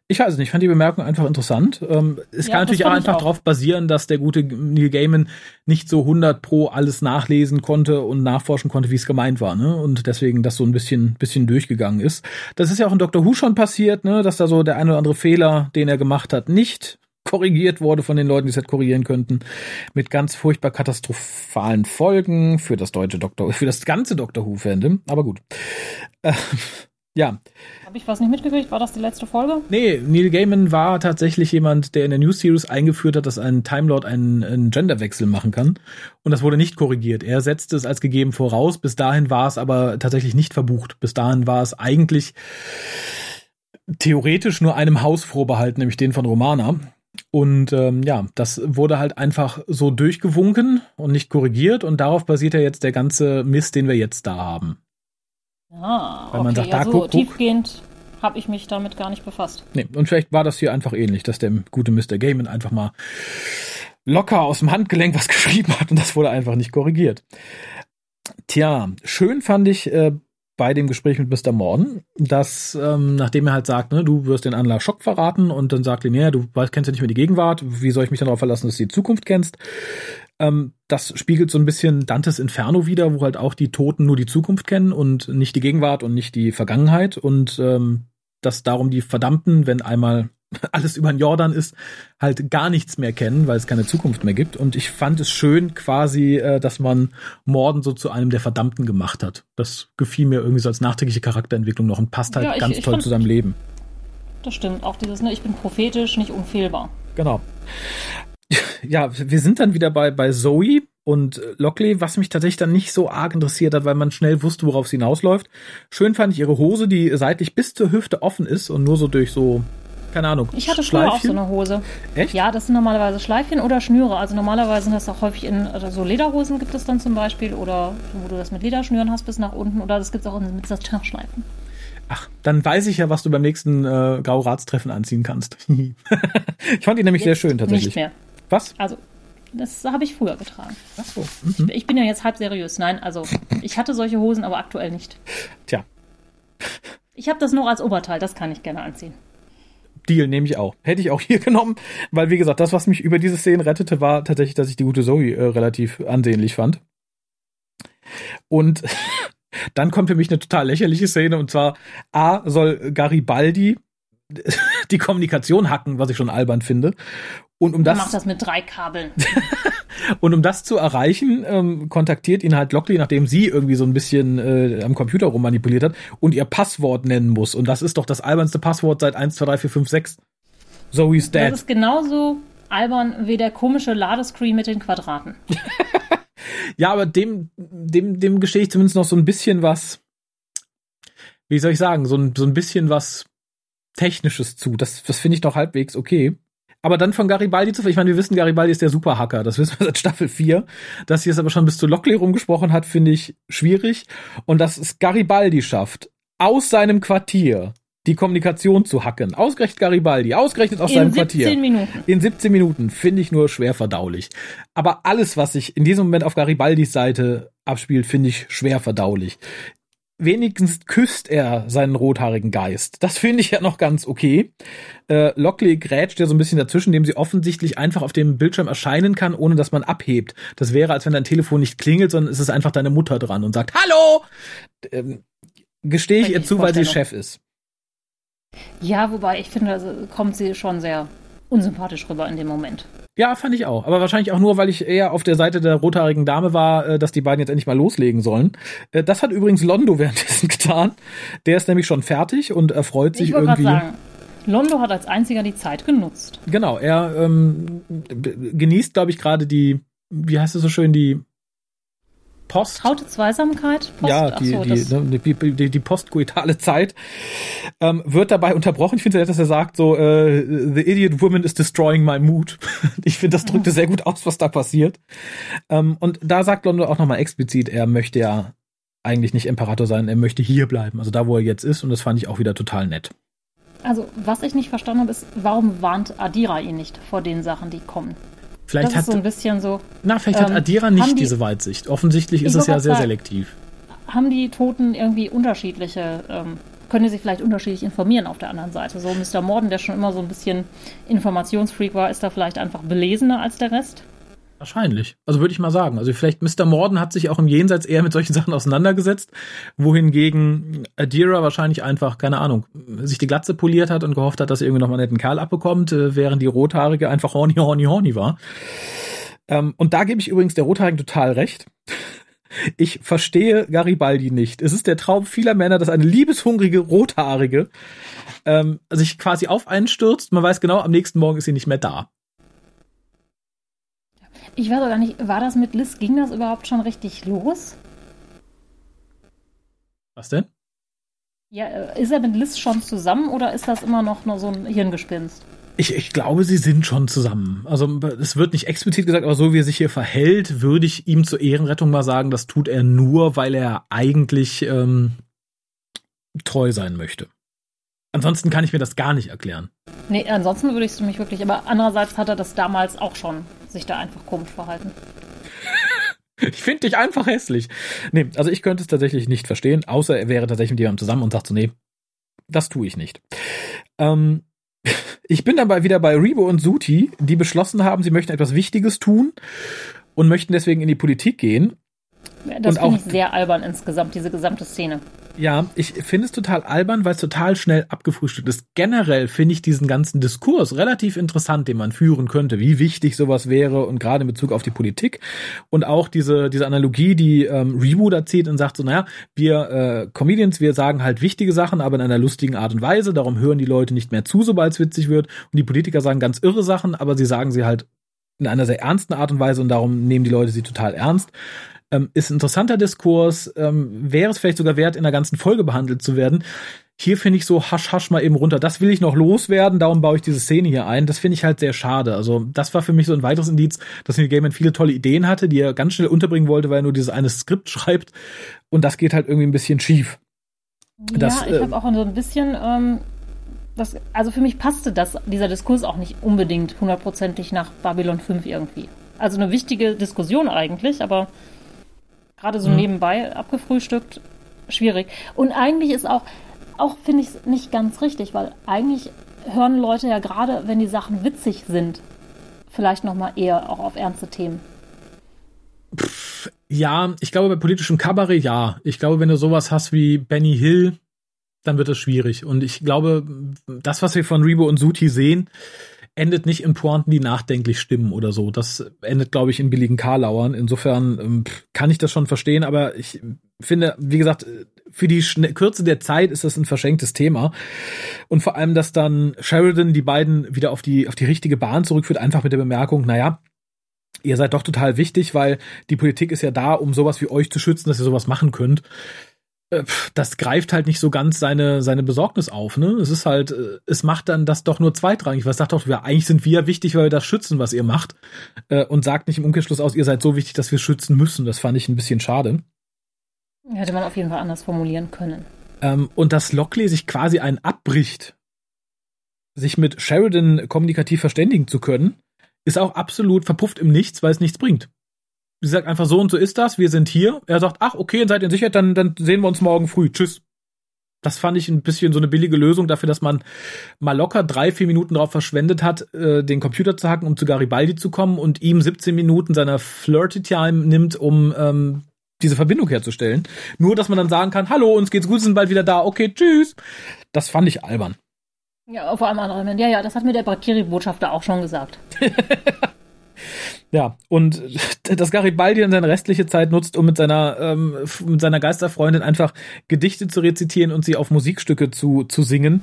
Ich weiß nicht, ich fand die Bemerkung einfach interessant. Ähm, es Ja, kann natürlich auch einfach darauf basieren, dass der gute Neil Gaiman nicht so 100 pro alles nachlesen konnte und nachforschen konnte, wie es gemeint war, ne? Und deswegen das so ein bisschen, bisschen durchgegangen ist. Das ist ja auch in Doctor Who schon passiert, ne? Dass da so der eine oder andere Fehler, den er gemacht hat, nicht korrigiert wurde von den Leuten, die es hätte korrigieren könnten, mit ganz furchtbar katastrophalen Folgen für das deutsche Doctor, [LAUGHS] für das ganze Doctor Who Fandom. Aber gut. Äh, ja, Habe ich was nicht mitgekriegt? War das die letzte Folge? Nee, Neil Gaiman war tatsächlich jemand, der in der News Series eingeführt hat, dass ein Time Lord einen, einen Genderwechsel machen kann. Und das wurde nicht korrigiert. Er setzte es als gegeben voraus. Bis dahin war es aber tatsächlich nicht verbucht. Bis dahin war es eigentlich theoretisch nur einem Haus vorbehalten, nämlich den von Romana. Und ähm, ja, das wurde halt einfach so durchgewunken und nicht korrigiert. Und darauf basiert ja jetzt der ganze Mist, den wir jetzt da haben. Ja, Weil man okay, sagt, da, ja, so guck, guck. tiefgehend habe ich mich damit gar nicht befasst. Nee, und vielleicht war das hier einfach ähnlich, dass der gute Mr. Gaiman einfach mal locker aus dem Handgelenk was [LAUGHS] geschrieben hat und das wurde einfach nicht korrigiert. Tja, schön fand ich äh, bei dem Gespräch mit Mr. Morden, dass ähm, nachdem er halt sagt, ne, du wirst den Anlass Schock verraten und dann sagt Linnea, du weißt, kennst ja nicht mehr die Gegenwart, wie soll ich mich dann darauf verlassen, dass du die Zukunft kennst? Ähm, das spiegelt so ein bisschen Dantes Inferno wieder, wo halt auch die Toten nur die Zukunft kennen und nicht die Gegenwart und nicht die Vergangenheit und ähm, dass darum die Verdammten, wenn einmal [LAUGHS] alles über den Jordan ist, halt gar nichts mehr kennen, weil es keine Zukunft mehr gibt. Und ich fand es schön quasi, äh, dass man Morden so zu einem der Verdammten gemacht hat. Das gefiel mir irgendwie so als nachträgliche Charakterentwicklung noch und passt halt Ja, ich- ganz ich toll fand- zu seinem Leben. Das stimmt. Auch dieses, ne, ich bin prophetisch, nicht unfehlbar. Genau. [LAUGHS] Ja, wir sind dann wieder bei, bei Zoe und Lockley, was mich tatsächlich dann nicht so arg interessiert hat, weil man schnell wusste, worauf es hinausläuft. Schön fand ich ihre Hose, die seitlich bis zur Hüfte offen ist und nur so durch so, keine Ahnung, Ich hatte früher auch so eine Hose. Echt? Ja, das sind normalerweise Schleifchen oder Schnüre. Also normalerweise sind das auch häufig in also so Lederhosen gibt es dann zum Beispiel oder wo du das mit Lederschnüren hast bis nach unten oder das gibt es auch mit Satinschleifen. Ach, dann weiß ich ja, was du beim nächsten äh, Grauratstreffen anziehen kannst. [LAUGHS] ich fand die nämlich sehr schön tatsächlich. Nicht mehr. Was? Also das habe ich früher getragen. Ach so. Mhm. Ich bin ja jetzt halb seriös. Nein, also ich hatte solche Hosen, aber aktuell nicht. Tja, Ich habe das noch als Oberteil, das kann ich gerne anziehen. Deal nehme ich auch. Hätte ich auch [LAUGHS] hier genommen, weil wie gesagt, das, was mich über diese Szene rettete, war tatsächlich, dass ich die gute Zoe äh, relativ ansehnlich fand. Und [LAUGHS] dann kommt für mich eine total lächerliche Szene und zwar A soll Garibaldi die Kommunikation hacken, was ich schon albern finde. Und um Das das, macht das mit drei Kabeln. [LAUGHS] und um das zu erreichen, ähm, kontaktiert ihn halt Lockley, nachdem sie irgendwie so ein bisschen äh, am Computer rummanipuliert hat und ihr Passwort nennen muss. Und das ist doch das albernste Passwort seit 1, 2, 3, 4, 5, 6. Zoe's Das Dad. ist genauso albern wie der komische Ladescreen mit den Quadraten. [LAUGHS] Ja, aber dem, dem, dem gestehe ich zumindest noch so ein bisschen was, wie soll ich sagen, so ein, so ein bisschen was Technisches zu. Das, das finde ich noch halbwegs okay. Aber dann von Garibaldi zu, ich meine, wir wissen, Garibaldi ist der Superhacker, das wissen wir seit Staffel 4. Dass sie es aber schon bis zu Lockley rumgesprochen hat, finde ich schwierig. Und dass es Garibaldi schafft, aus seinem Quartier die Kommunikation zu hacken. Ausgerechnet Garibaldi, ausgerechnet aus In seinem 17 Quartier. Minuten. In 17 Minuten finde ich nur schwer verdaulich. Aber alles, was sich in diesem Moment auf Garibaldis Seite abspielt, finde ich schwer verdaulich. Wenigstens küsst er seinen rothaarigen Geist. Das finde ich ja noch ganz okay. Äh, Lockley grätscht ja so ein bisschen dazwischen, indem sie offensichtlich einfach auf dem Bildschirm erscheinen kann, ohne dass man abhebt. Das wäre, als wenn dein Telefon nicht klingelt, sondern es ist einfach deine Mutter dran und sagt, Hallo! Ähm, gestehe ich ihr zu, weil sie. Chef ist. Ja, wobei ich finde, also kommt sie schon sehr unsympathisch rüber in dem Moment. Ja, fand ich auch. Aber wahrscheinlich auch nur, weil ich eher auf der Seite der rothaarigen Dame war, äh, dass die beiden jetzt endlich mal loslegen sollen. Äh, Das hat übrigens Londo [LAUGHS] währenddessen getan. Der ist nämlich schon fertig und erfreut sich irgendwie. sagen, Londo hat als einziger die Zeit genutzt. Genau, er ähm, genießt, glaube ich, gerade die, wie heißt es so schön, die Post. Traute Zweisamkeit? Post? Ja, die, so, die, ne, die, die, die postkoitale Zeit ähm, wird dabei unterbrochen. Ich finde es nett, dass er sagt, so, äh, the idiot woman is destroying my mood. [LAUGHS] ich finde, das drückte sehr gut aus, was da passiert. Ähm, und da sagt Londo auch nochmal explizit, er möchte ja eigentlich nicht Imperator sein, er möchte hier bleiben, also da, wo er jetzt ist. Und das fand ich auch wieder total nett. Also, was ich nicht verstanden habe, ist, warum warnt Adira ihn nicht vor den Sachen, die kommen? Vielleicht das hat, so ein bisschen so, na, vielleicht hat ähm, Adira nicht die- diese Weitsicht. Offensichtlich ist es ja sehr sagen- selektiv. haben die Toten irgendwie unterschiedliche ähm, können sich vielleicht unterschiedlich informieren auf der anderen Seite. So Mr. Morden, der schon immer so ein bisschen Informationsfreak war, ist da vielleicht einfach belesener als der Rest. Wahrscheinlich. Also würde ich mal sagen. Also vielleicht Mr. Morden hat sich auch im Jenseits eher mit solchen [LAUGHS] Sachen auseinandergesetzt, wohingegen Adira wahrscheinlich einfach, keine Ahnung, sich die Glatze poliert hat und gehofft hat, dass er irgendwie noch mal einen netten Kerl abbekommt, äh, während die Rothaarige einfach horny, horny, horny war. Ähm, und da gebe ich übrigens der Rothaarigen total recht. [LAUGHS] Ich verstehe Garibaldi nicht. Es ist der Traum vieler Männer, dass eine liebeshungrige Rothaarige ähm, sich quasi auf einen stürzt. Man weiß genau, am nächsten Morgen ist sie nicht mehr da. Ich weiß auch gar nicht, war das mit Liz, ging das überhaupt schon richtig los? Was denn? Ja, äh, ist er mit Liz schon zusammen oder ist das immer noch nur so ein Hirngespinst? Ich, ich glaube, sie sind schon zusammen. Also es wird nicht explizit gesagt, aber so wie er sich hier verhält, würde ich ihm zur Ehrenrettung mal sagen, das tut er nur, weil er eigentlich ähm, treu sein möchte. Ansonsten kann ich mir das gar nicht erklären. Nee, ansonsten würde ich es mich wirklich, aber andererseits hat er das damals auch schon sich da einfach komisch verhalten. ich finde dich einfach hässlich. Nee, also ich könnte es tatsächlich nicht verstehen, außer er wäre tatsächlich mit jemandem zusammen und sagt so, nee, das tue ich nicht. Ähm, [LAUGHS] ich bin dabei wieder bei Rebo und Suti, die beschlossen haben, sie möchten etwas Wichtiges tun und möchten deswegen in die Politik gehen. Das finde ich sehr albern insgesamt, diese gesamte Szene. Ja, ich finde es total albern, weil es total schnell abgefrühstückt ist. Generell finde ich diesen ganzen Diskurs relativ interessant, den man führen könnte, wie wichtig sowas wäre und gerade in Bezug auf die Politik. Und auch diese, diese Analogie, die ähm, Reboot erzählt und sagt so, naja, wir äh, Comedians, wir sagen halt wichtige Sachen, aber in einer lustigen Art und Weise. Darum hören die Leute nicht mehr zu, sobald es witzig wird. Und die Politiker sagen ganz irre Sachen, aber sie sagen sie halt in einer sehr ernsten Art und Weise und darum nehmen die Leute sie total ernst. Ähm, ist ein interessanter Diskurs, ähm, wäre es vielleicht sogar wert, in der ganzen Folge behandelt zu werden. Hier finde ich so hasch hasch mal eben runter. Das will ich noch loswerden, darum baue ich diese Szene hier ein. Das finde ich halt sehr schade. Also das war für mich so ein weiteres Indiz, dass Neil Gaiman viele tolle Ideen hatte, die er ganz schnell unterbringen wollte, weil er nur dieses eine Skript [LAUGHS] schreibt. Und das geht halt irgendwie ein bisschen schief. Das, ja, ich äh, habe auch so ein bisschen ähm, das, also für mich passte das, dieser Diskurs auch nicht unbedingt hundertprozentig nach Babylon 5 irgendwie. Also eine wichtige Diskussion eigentlich, aber gerade so mhm. nebenbei abgefrühstückt, schwierig. Und eigentlich ist auch, auch finde ich es nicht ganz richtig, weil eigentlich hören Leute ja gerade, wenn die Sachen witzig sind, vielleicht nochmal eher auch auf ernste Themen. Pff, ja, ich glaube bei politischem Kabarett ja. Ich glaube, wenn du sowas hast wie Benny Hill, dann wird es schwierig. Und ich glaube, das, was wir von Rebo und Suti sehen, endet nicht in Pointen, die nachdenklich stimmen oder so. Das endet, glaube ich, in billigen Karlauern. Insofern ähm, kann ich das schon verstehen, aber ich finde, wie gesagt, für die Schne Kürze der Zeit ist das ein verschenktes Thema. Und vor allem, dass dann Sheridan die beiden wieder auf die, auf die richtige Bahn zurückführt, einfach mit der Bemerkung, naja, ihr seid doch total wichtig, weil die Politik ist ja da, um sowas wie euch zu schützen, dass ihr sowas machen könnt. Äh, das greift halt nicht so ganz seine, seine Besorgnis auf, ne? Es ist halt, äh, es macht dann das doch nur zweitrangig, weil es sagt doch, ja, eigentlich sind wir wichtig, weil wir das schützen, was ihr macht. Äh, und sagt nicht im Umkehrschluss aus, ihr seid so wichtig, dass wir schützen müssen. Das fand ich ein bisschen schade. Hätte man auf jeden Fall anders formulieren können. Ähm, und dass Lockley sich quasi einen abbricht, sich mit Sheridan kommunikativ verständigen zu können, ist auch absolut verpufft im Nichts, weil es nichts bringt sie sagt einfach so und so ist das, wir sind hier. Er sagt, ach, okay, dann seid ihr sicher, dann, dann sehen wir uns morgen früh. Tschüss. Das fand ich ein bisschen so eine billige Lösung dafür, dass man mal locker drei, vier Minuten darauf verschwendet hat, äh, den Computer zu hacken, um zu Garibaldi zu kommen und ihm 17 Minuten seiner Flirty Time nimmt, um ähm, diese Verbindung herzustellen. Nur, dass man dann sagen kann, hallo, uns geht's gut, sind bald wieder da, okay, tschüss. Das fand ich albern. Ja, vor allem andere Ja, ja, das hat mir der Bakiri-Botschafter auch schon gesagt. [LAUGHS] Ja, und dass Garibaldi dann seine restliche Zeit nutzt, um mit seiner, ähm, mit seiner Geisterfreundin einfach Gedichte zu rezitieren und sie auf Musikstücke zu, zu singen,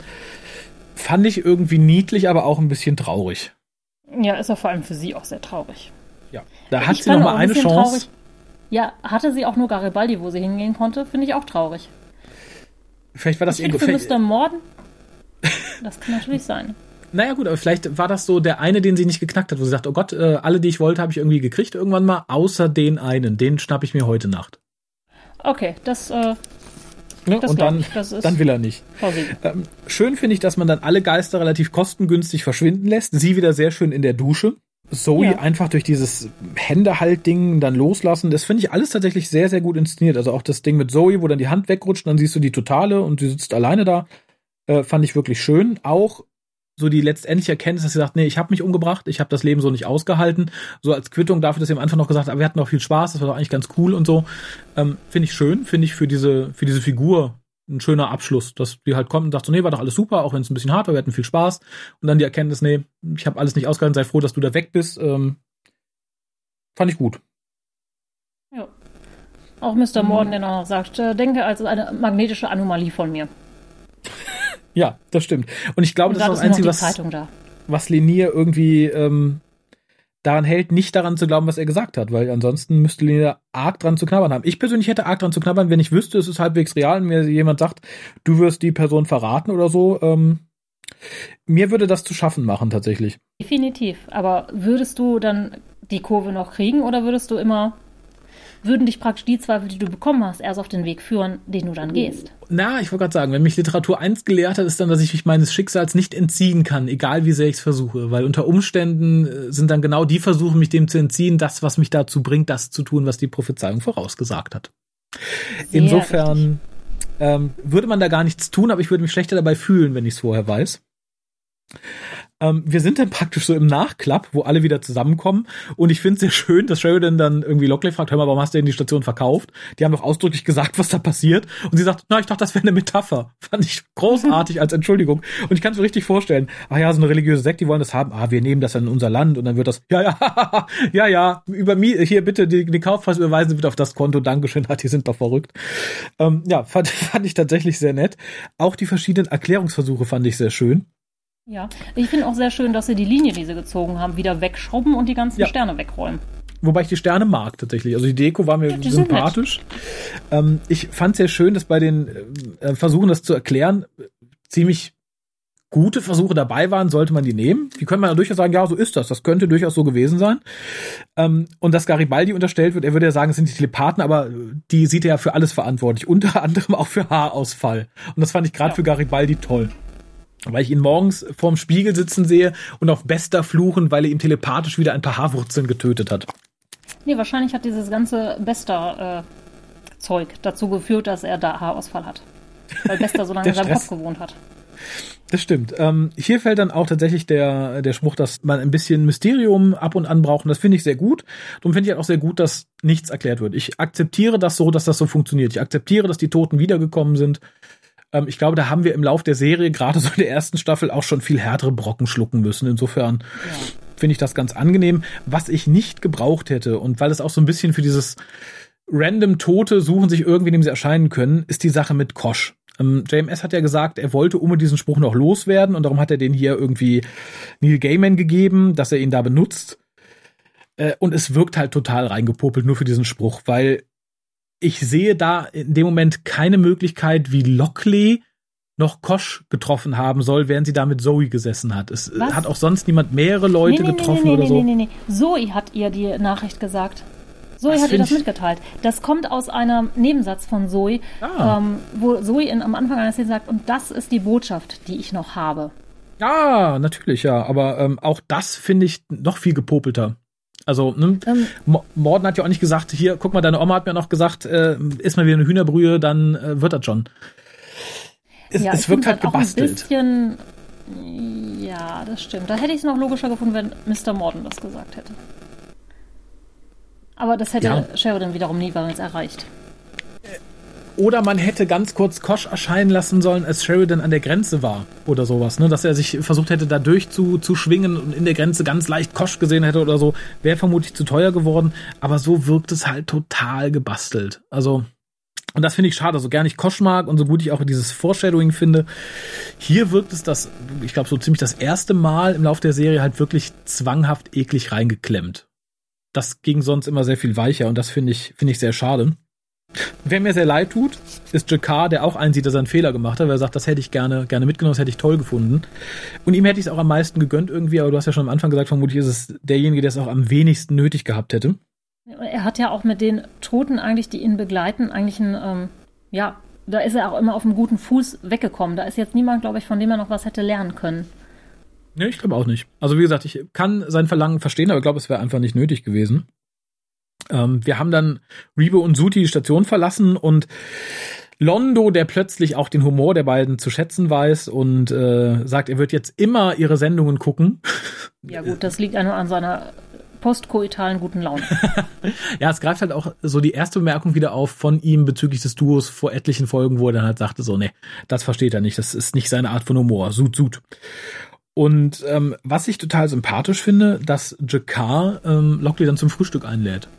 fand ich irgendwie niedlich, aber auch ein bisschen traurig. Ja, ist ja vor allem für sie auch sehr traurig. Ja, da hat ich sie noch mal ein eine Chance. Traurig. Ja, hatte sie auch nur Garibaldi, wo sie hingehen konnte, finde ich auch traurig. Vielleicht war das ich ihr Für Mr. Morden? Das kann natürlich sein. Naja gut, aber vielleicht war das so der eine, den sie nicht geknackt hat, wo sie sagt, oh Gott, äh, alle, die ich wollte, habe ich irgendwie gekriegt irgendwann mal, außer den einen. Den schnapp ich mir heute Nacht. Okay, das, äh, ja, das und dann, dann will er nicht. Ähm, schön finde ich, dass man dann alle Geister relativ kostengünstig verschwinden lässt. Sie wieder sehr schön in der Dusche. Zoe Ja. einfach durch dieses Händehalt-Ding dann loslassen, das finde ich alles tatsächlich sehr, sehr gut inszeniert. Also auch das Ding mit Zoe, wo dann die Hand wegrutscht, dann siehst du die Totale und sie sitzt alleine da, äh, fand ich wirklich schön. Auch so die letztendliche Erkenntnis, dass sie sagt, nee, ich habe mich umgebracht, ich habe das Leben so nicht ausgehalten. So als Quittung dafür, dass sie am Anfang noch gesagt hat, aber wir hatten auch viel Spaß, das war doch eigentlich ganz cool und so. Ähm, finde ich schön, finde ich für diese, für diese Figur ein schöner Abschluss, dass die halt kommt und sagt so, nee, war doch alles super, auch wenn es ein bisschen hart war, wir hatten viel Spaß. Und dann die Erkenntnis, nee, ich habe alles nicht ausgehalten, sei froh, dass du da weg bist. Ähm, fand ich gut. Ja. Auch Mr. Morden, der noch sagt, äh, denke als eine magnetische Anomalie von mir. Ja, das stimmt. Und ich glaube, Und das da ist das Einzige, was, da. was Lenier irgendwie ähm, daran hält, nicht daran zu glauben, was er gesagt hat, weil ansonsten müsste Lenier arg dran zu knabbern haben. Ich persönlich hätte arg dran zu knabbern, wenn ich wüsste, es ist halbwegs real und mir jemand sagt, du wirst die Person verraten oder so. Ähm, mir würde das zu schaffen machen, tatsächlich. Definitiv. Aber würdest du dann die Kurve noch kriegen oder würdest du immer, würden dich praktisch die Zweifel, die du bekommen hast, erst auf den Weg führen, den du dann gehst? Na, ich wollte gerade sagen, wenn mich Literatur eins gelehrt hat, ist dann, dass ich mich meines Schicksals nicht entziehen kann, egal wie sehr ich es versuche. Weil unter Umständen äh, sind dann genau die Versuche, mich dem zu entziehen, das, was mich dazu bringt, das zu tun, was die Prophezeiung vorausgesagt hat. Sehr Insofern ähm, würde man da gar nichts tun, aber ich würde mich schlechter dabei fühlen, wenn ich es vorher weiß. Ähm, wir sind dann praktisch so im Nachklapp, wo alle wieder zusammenkommen. Und ich finde es sehr schön, dass Sheridan dann irgendwie Lockley fragt, hör mal, warum hast du denn die Station verkauft? Die haben doch ausdrücklich gesagt, was da passiert. Und sie sagt, na, ich dachte, das wäre eine Metapher. [LAUGHS] Fand ich großartig als Entschuldigung. Und ich kann es mir richtig vorstellen. Ach ja, so eine religiöse Sekte, die wollen das haben. Ah, wir nehmen das in unser Land. Und dann wird das, ja, ja, [LAUGHS] ja, ja, über mir, hier bitte die, die Kaufpreis überweisen bitte auf das Konto. Dankeschön, [LAUGHS] die sind doch verrückt. Ähm, ja, fand, fand ich tatsächlich sehr nett. Auch die verschiedenen Erklärungsversuche fand ich sehr schön. Ja, ich finde auch sehr schön, dass sie die Linie, die sie gezogen haben, wieder wegschrubben und die ganzen Ja. Sterne wegräumen. Wobei ich die Sterne mag tatsächlich. Also die Deko war mir Ja, sympathisch. Ähm, ich fand sehr schön, dass bei den äh, Versuchen, das zu erklären, ziemlich gute Versuche dabei waren, sollte man die nehmen. Die können man ja durchaus sagen, ja, so ist das. Das könnte durchaus so gewesen sein. Ähm, und dass Garibaldi unterstellt wird, er würde ja sagen, es sind die Telepathen, aber die sieht er ja für alles verantwortlich. [LAUGHS] Unter anderem auch für Haarausfall. Und das fand ich gerade Ja. für Garibaldi toll. Weil ich ihn morgens vorm Spiegel sitzen sehe und auf Bester fluchen, weil er ihm telepathisch wieder ein paar Haarwurzeln getötet hat. Nee, wahrscheinlich hat dieses ganze Bester-Zeug dazu geführt, dass er da Haarausfall hat. Weil Bester so [LAUGHS] lange in seinem. Kopf gewohnt hat. Das stimmt. Ähm, hier fällt dann auch tatsächlich der, der Spruch, dass man ein bisschen Mysterium ab und an braucht. Und das finde ich sehr gut. Darum finde ich halt auch sehr gut, dass nichts erklärt wird. Ich akzeptiere das so, dass das so funktioniert. Ich akzeptiere, dass die Toten wiedergekommen sind. Ähm, ich glaube, da haben wir im Lauf der Serie, gerade so in der ersten Staffel, auch schon viel härtere Brocken schlucken müssen. Insofern finde ich das ganz angenehm. Was ich nicht gebraucht hätte, und weil es auch so ein bisschen für dieses random Tote suchen sich irgendwie, dem sie erscheinen können, ist die Sache mit Kosch. Ähm, JMS hat ja gesagt, er wollte um diesen Spruch noch loswerden und darum hat er den hier irgendwie Neil Gaiman gegeben, dass er ihn da benutzt. Äh, und es wirkt halt total reingepopelt nur für diesen Spruch, weil ich sehe da in dem Moment keine Möglichkeit, wie Lockley noch Kosch getroffen haben soll, während sie da mit Zoe gesessen hat. Es äh, Was? hat auch sonst niemand mehrere Leute nee, nee, getroffen nee, nee, oder nee, so. nee, nee, nee. Zoe hat ihr die Nachricht gesagt. Zoe Das hat ihr das mitgeteilt. Das kommt aus einem Nebensatz von Zoe, Ah. ähm, wo Zoe in, am Anfang einer Szene sagt, und das ist die Botschaft, die ich noch habe. Ja, natürlich, ja. Aber ähm, auch das finde ich noch viel gepopelter. Also, ne, Ähm, Mo- Morden hat ja auch nicht gesagt, hier, guck mal, deine Oma hat mir noch gesagt, äh, isst mal wieder eine Hühnerbrühe, dann äh, wird das schon. Es, ja, es wirkt halt auch ein gebastelt. bisschen. Ja, das stimmt. Da hätte ich es noch logischer gefunden, wenn Mr. Morden das gesagt hätte. Aber das hätte Ja. Sheridan wiederum niemals erreicht. Oder man hätte ganz kurz Kosch erscheinen lassen sollen, als Sheridan an der Grenze war oder sowas, ne? Dass er sich versucht hätte, da durch zu, zu schwingen und in der Grenze ganz leicht Kosch gesehen hätte oder so. Wäre vermutlich zu teuer geworden, aber so wirkt es halt total gebastelt. Also, und das finde ich schade, so gern ich Kosch mag und so gut ich auch dieses Foreshadowing finde. Hier wirkt es das, ich glaube, so ziemlich das erste Mal im Lauf der Serie halt wirklich zwanghaft eklig reingeklemmt. Das ging sonst immer sehr viel weicher und das finde ich, finde ich sehr schade. Wer mir sehr leid tut, ist Jakar, der auch einsieht, dass er einen Fehler gemacht hat, weil er sagt, das hätte ich gerne, gerne mitgenommen, das hätte ich toll gefunden. Und ihm hätte ich es auch am meisten gegönnt irgendwie, aber du hast ja schon am Anfang gesagt, vermutlich ist es derjenige, der es auch am wenigsten nötig gehabt hätte. Er hat ja auch mit den Toten eigentlich, die ihn begleiten, eigentlich ein, ähm, ja, da ist er auch immer auf einem guten Fuß weggekommen. Da ist jetzt niemand, glaube ich, von dem er noch was hätte lernen können. Nee, ich glaube auch nicht. Also wie gesagt, ich kann sein Verlangen verstehen, aber ich glaube, es wäre einfach nicht nötig gewesen. Ähm, wir haben dann Rebo und Suti die Station verlassen und Londo, der plötzlich auch den Humor der beiden zu schätzen weiß und äh, sagt, er wird jetzt immer ihre Sendungen gucken. [LAUGHS] Ja gut, das liegt nur an seiner postkoitalen guten Laune. [LAUGHS] ja, es greift halt auch so die erste Bemerkung wieder auf von ihm bezüglich des Duos vor etlichen Folgen, wo er dann halt sagte so, nee, das versteht er nicht, das ist nicht seine Art von Humor, sud, sud. Und ähm, was ich total sympathisch finde, dass Jakar ähm, Lockley dann zum Frühstück einlädt.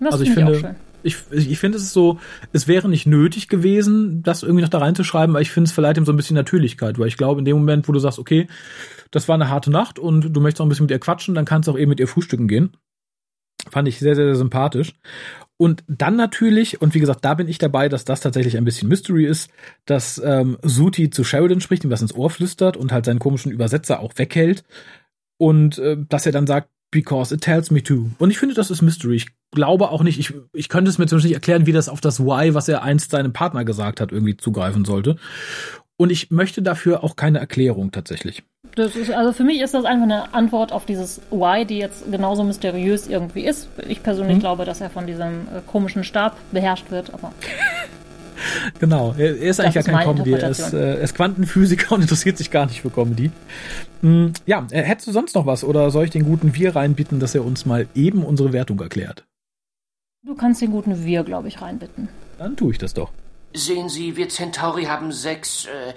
Das also ich finde ich, ich, ich finde es ist so, es wäre nicht nötig gewesen, das irgendwie noch da reinzuschreiben, aber ich finde es verleiht ihm so ein bisschen Natürlichkeit, weil ich glaube, in dem Moment, wo du sagst, okay, das war eine harte Nacht und du möchtest auch ein bisschen mit ihr quatschen, dann kannst du auch eben mit ihr frühstücken gehen. Fand ich sehr, sehr, sehr sympathisch. Und dann natürlich, und wie gesagt, da bin ich dabei, dass das tatsächlich ein bisschen Mystery ist, dass ähm, Suti zu Sheridan spricht, ihm was ins Ohr flüstert und halt seinen komischen Übersetzer auch weghält. Und äh, dass er dann sagt, because it tells me to. Und ich finde, das ist Mystery. Ich glaube auch nicht, ich, ich könnte es mir zum Beispiel nicht erklären, wie das auf das Why, was er einst seinem Partner gesagt hat, irgendwie zugreifen sollte. Und ich möchte dafür auch keine Erklärung tatsächlich. Das ist, also für mich ist das einfach eine Antwort auf dieses Why, die jetzt genauso mysteriös irgendwie ist. Ich persönlich mhm. glaube, dass er von diesem äh, komischen Stab beherrscht wird, aber. [LAUGHS] Genau, er, er ist eigentlich gar kein Comedy. Er ist, äh, ist Quantenphysiker [LAUGHS] und interessiert sich gar nicht für Comedy. Hm, ja, äh, hättest du sonst noch was oder soll ich den guten Wir reinbitten, dass er uns mal eben unsere Wertung erklärt? Du kannst den guten Wir, glaube ich, reinbitten. Dann tue ich das doch. Sehen Sie, wir Centauri haben sechs. Äh,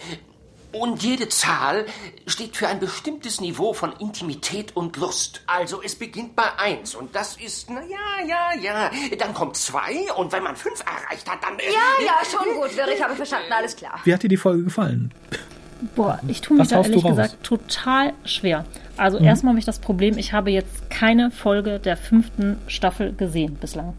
und jede Zahl steht für ein bestimmtes Niveau von Intimität und Lust. Also es beginnt bei eins und das ist, na ja, ja, ja. Dann kommt zwei und wenn man fünf erreicht hat, dann... Äh, ja, ja, schon gut, Wirr, ich habe verstanden, alles klar. Wie hat dir die Folge gefallen? Boah, ich tue mich da ehrlich gesagt total schwer. Also mhm. erstmal habe ich das Problem, ich habe jetzt keine Folge der fünften Staffel gesehen bislang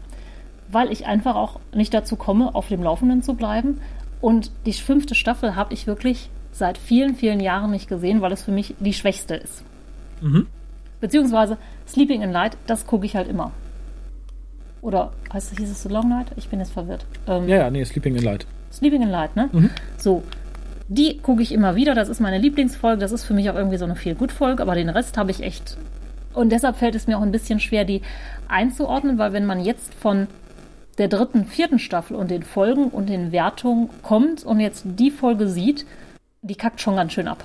weil ich einfach auch nicht dazu komme, auf dem Laufenden zu bleiben. Und die fünfte Staffel habe ich wirklich seit vielen, vielen Jahren nicht gesehen, weil es für mich die schwächste ist. Mhm. Beziehungsweise Sleeping in Light, das gucke ich halt immer. Oder heißt es, hieß es The Long Night? Ich bin jetzt verwirrt. Ähm, ja, ja, nee, Sleeping in Light. Sleeping in Light, ne? Mhm. So. Die gucke ich immer wieder. Das ist meine Lieblingsfolge. Das ist für mich auch irgendwie so eine viel gut Folge. Aber den Rest habe ich echt. Und deshalb fällt es mir auch ein bisschen schwer, die einzuordnen, weil wenn man jetzt von der dritten, vierten Staffel und den Folgen und den Wertungen kommt und jetzt die Folge sieht, die kackt schon ganz schön ab.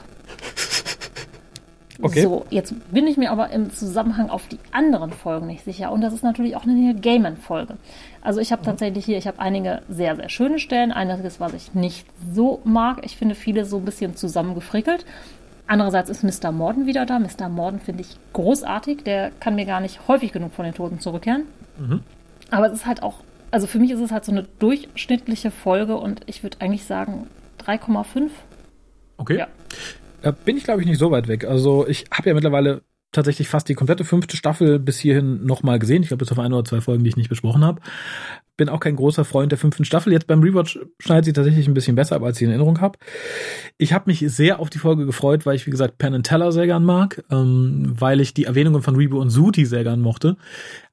Okay. So, jetzt bin ich mir aber im Zusammenhang auf die anderen Folgen nicht sicher. Und das ist natürlich auch eine Gaiman-Folge. Also ich habe mhm. tatsächlich hier, ich habe einige sehr, sehr schöne Stellen. Einiges, was ich nicht so mag. Ich finde viele so ein bisschen zusammengefrickelt. Andererseits ist Mr. Morden wieder da. Mr. Morden finde ich großartig. Der kann mir gar nicht häufig genug von den Toten zurückkehren. Mhm. Aber es ist halt auch also für mich ist es halt so eine durchschnittliche Folge und ich würde eigentlich sagen 3,5. Okay. Ja. Da bin ich, glaube ich, nicht so weit weg. Also ich habe ja mittlerweile tatsächlich fast die komplette fünfte Staffel bis hierhin nochmal gesehen. Ich glaube, bis auf ein oder zwei Folgen, die ich nicht besprochen habe. Bin auch kein großer Freund der fünften Staffel. Jetzt beim Rewatch schneidet sie tatsächlich ein bisschen besser ab, als ich in Erinnerung habe. Ich habe mich sehr auf die Folge gefreut, weil ich, wie gesagt, Penn and Teller sehr gern mag, ähm, weil ich die Erwähnungen von Rebo und Suti sehr gern mochte.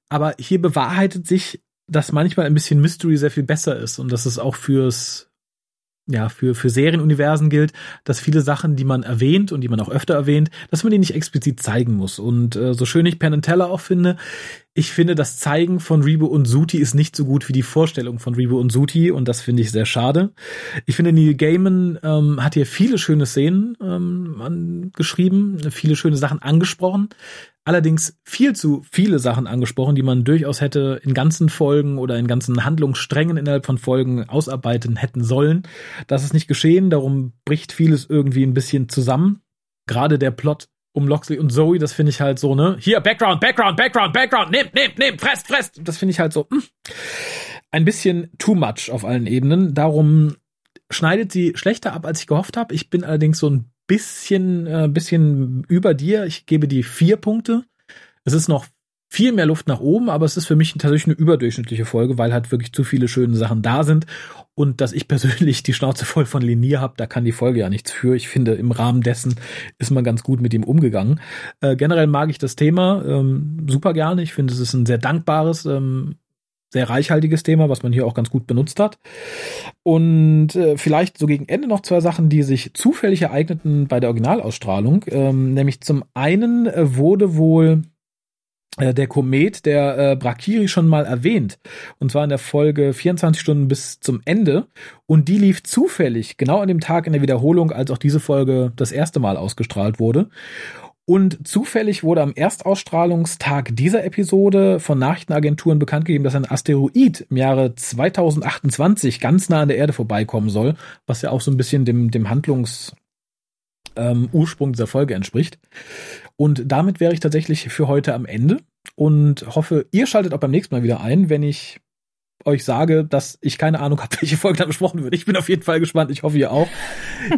Aber hier bewahrheitet sich dass manchmal ein bisschen Mystery sehr viel besser ist und dass es auch fürs ja, für, für Serienuniversen gilt, dass viele Sachen, die man erwähnt und die man auch öfter erwähnt, dass man die nicht explizit zeigen muss. Und äh, so schön ich Penn and Teller auch finde, ich finde, das Zeigen von Rebo und Suti ist nicht so gut wie die Vorstellung von Rebo und Suti und das finde ich sehr schade. Ich finde, Neil Gaiman ähm, hat hier viele schöne Szenen ähm, geschrieben, viele schöne Sachen angesprochen allerdings viel zu viele Sachen angesprochen, die man durchaus hätte in ganzen Folgen oder in ganzen Handlungssträngen innerhalb von Folgen ausarbeiten hätten sollen. Das ist nicht geschehen, darum bricht vieles irgendwie ein bisschen zusammen. Gerade der Plot um Loxley und Zoe, das finde ich halt so, ne? Hier, Background, Background, Background, Background, nehmt, nehmt, nehmt, fresst, fresst. Das finde ich halt so, mh, hm, ein bisschen too much auf allen Ebenen. Darum schneidet sie schlechter ab, als ich gehofft habe. Ich bin allerdings so ein bisschen, äh, bisschen über dir. Ich gebe die vier Punkte. Es ist noch viel mehr Luft nach oben, aber es ist für mich tatsächlich eine überdurchschnittliche Folge, weil halt wirklich zu viele schöne Sachen da sind und dass ich [LAUGHS] persönlich die Schnauze voll von Linier habe, da kann die Folge ja nichts für. Ich finde, im Rahmen dessen ist man ganz gut mit ihm umgegangen. Äh, generell mag ich das Thema ähm, super gerne. Ich finde, es ist ein sehr dankbares, ähm, sehr reichhaltiges Thema, was man hier auch ganz gut benutzt hat. Und äh, vielleicht so gegen Ende noch zwei Sachen, die sich zufällig ereigneten bei der Originalausstrahlung. Ähm, nämlich zum einen äh, wurde wohl der Komet der äh, Brakiri schon mal erwähnt. Und zwar in der Folge 24 Stunden bis zum Ende. Und die lief zufällig genau an dem Tag in der Wiederholung, als auch diese Folge das erste Mal ausgestrahlt wurde. Und zufällig wurde am Erstausstrahlungstag dieser Episode von Nachrichtenagenturen bekannt gegeben, dass ein Asteroid im Jahre 2028 ganz nah an der Erde vorbeikommen soll, was ja auch so ein bisschen dem, dem Handlungs, ähm, Ursprung dieser Folge entspricht. Und damit wäre ich tatsächlich für heute am Ende und hoffe, ihr schaltet auch beim nächsten Mal wieder ein, wenn ich euch sage, dass ich keine Ahnung habe, [LAUGHS] welche Folge da besprochen wird. Ich bin auf jeden Fall gespannt. Ich hoffe, ihr auch.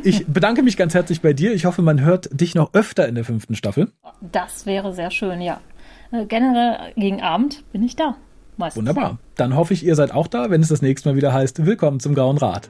Ich [LAUGHS] bedanke mich ganz herzlich bei dir. Ich hoffe, man hört dich noch öfter in der fünften Staffel. Das wäre sehr schön, ja. Äh, generell gegen Abend bin ich da. Meistens. Wunderbar. Dann hoffe ich, ihr seid auch da, wenn es das nächste Mal wieder heißt, willkommen zum Grauen Rat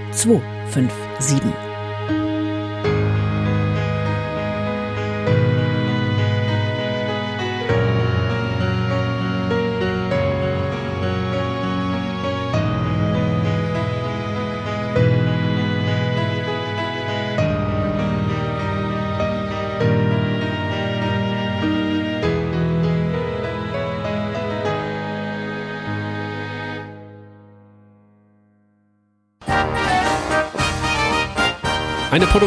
257.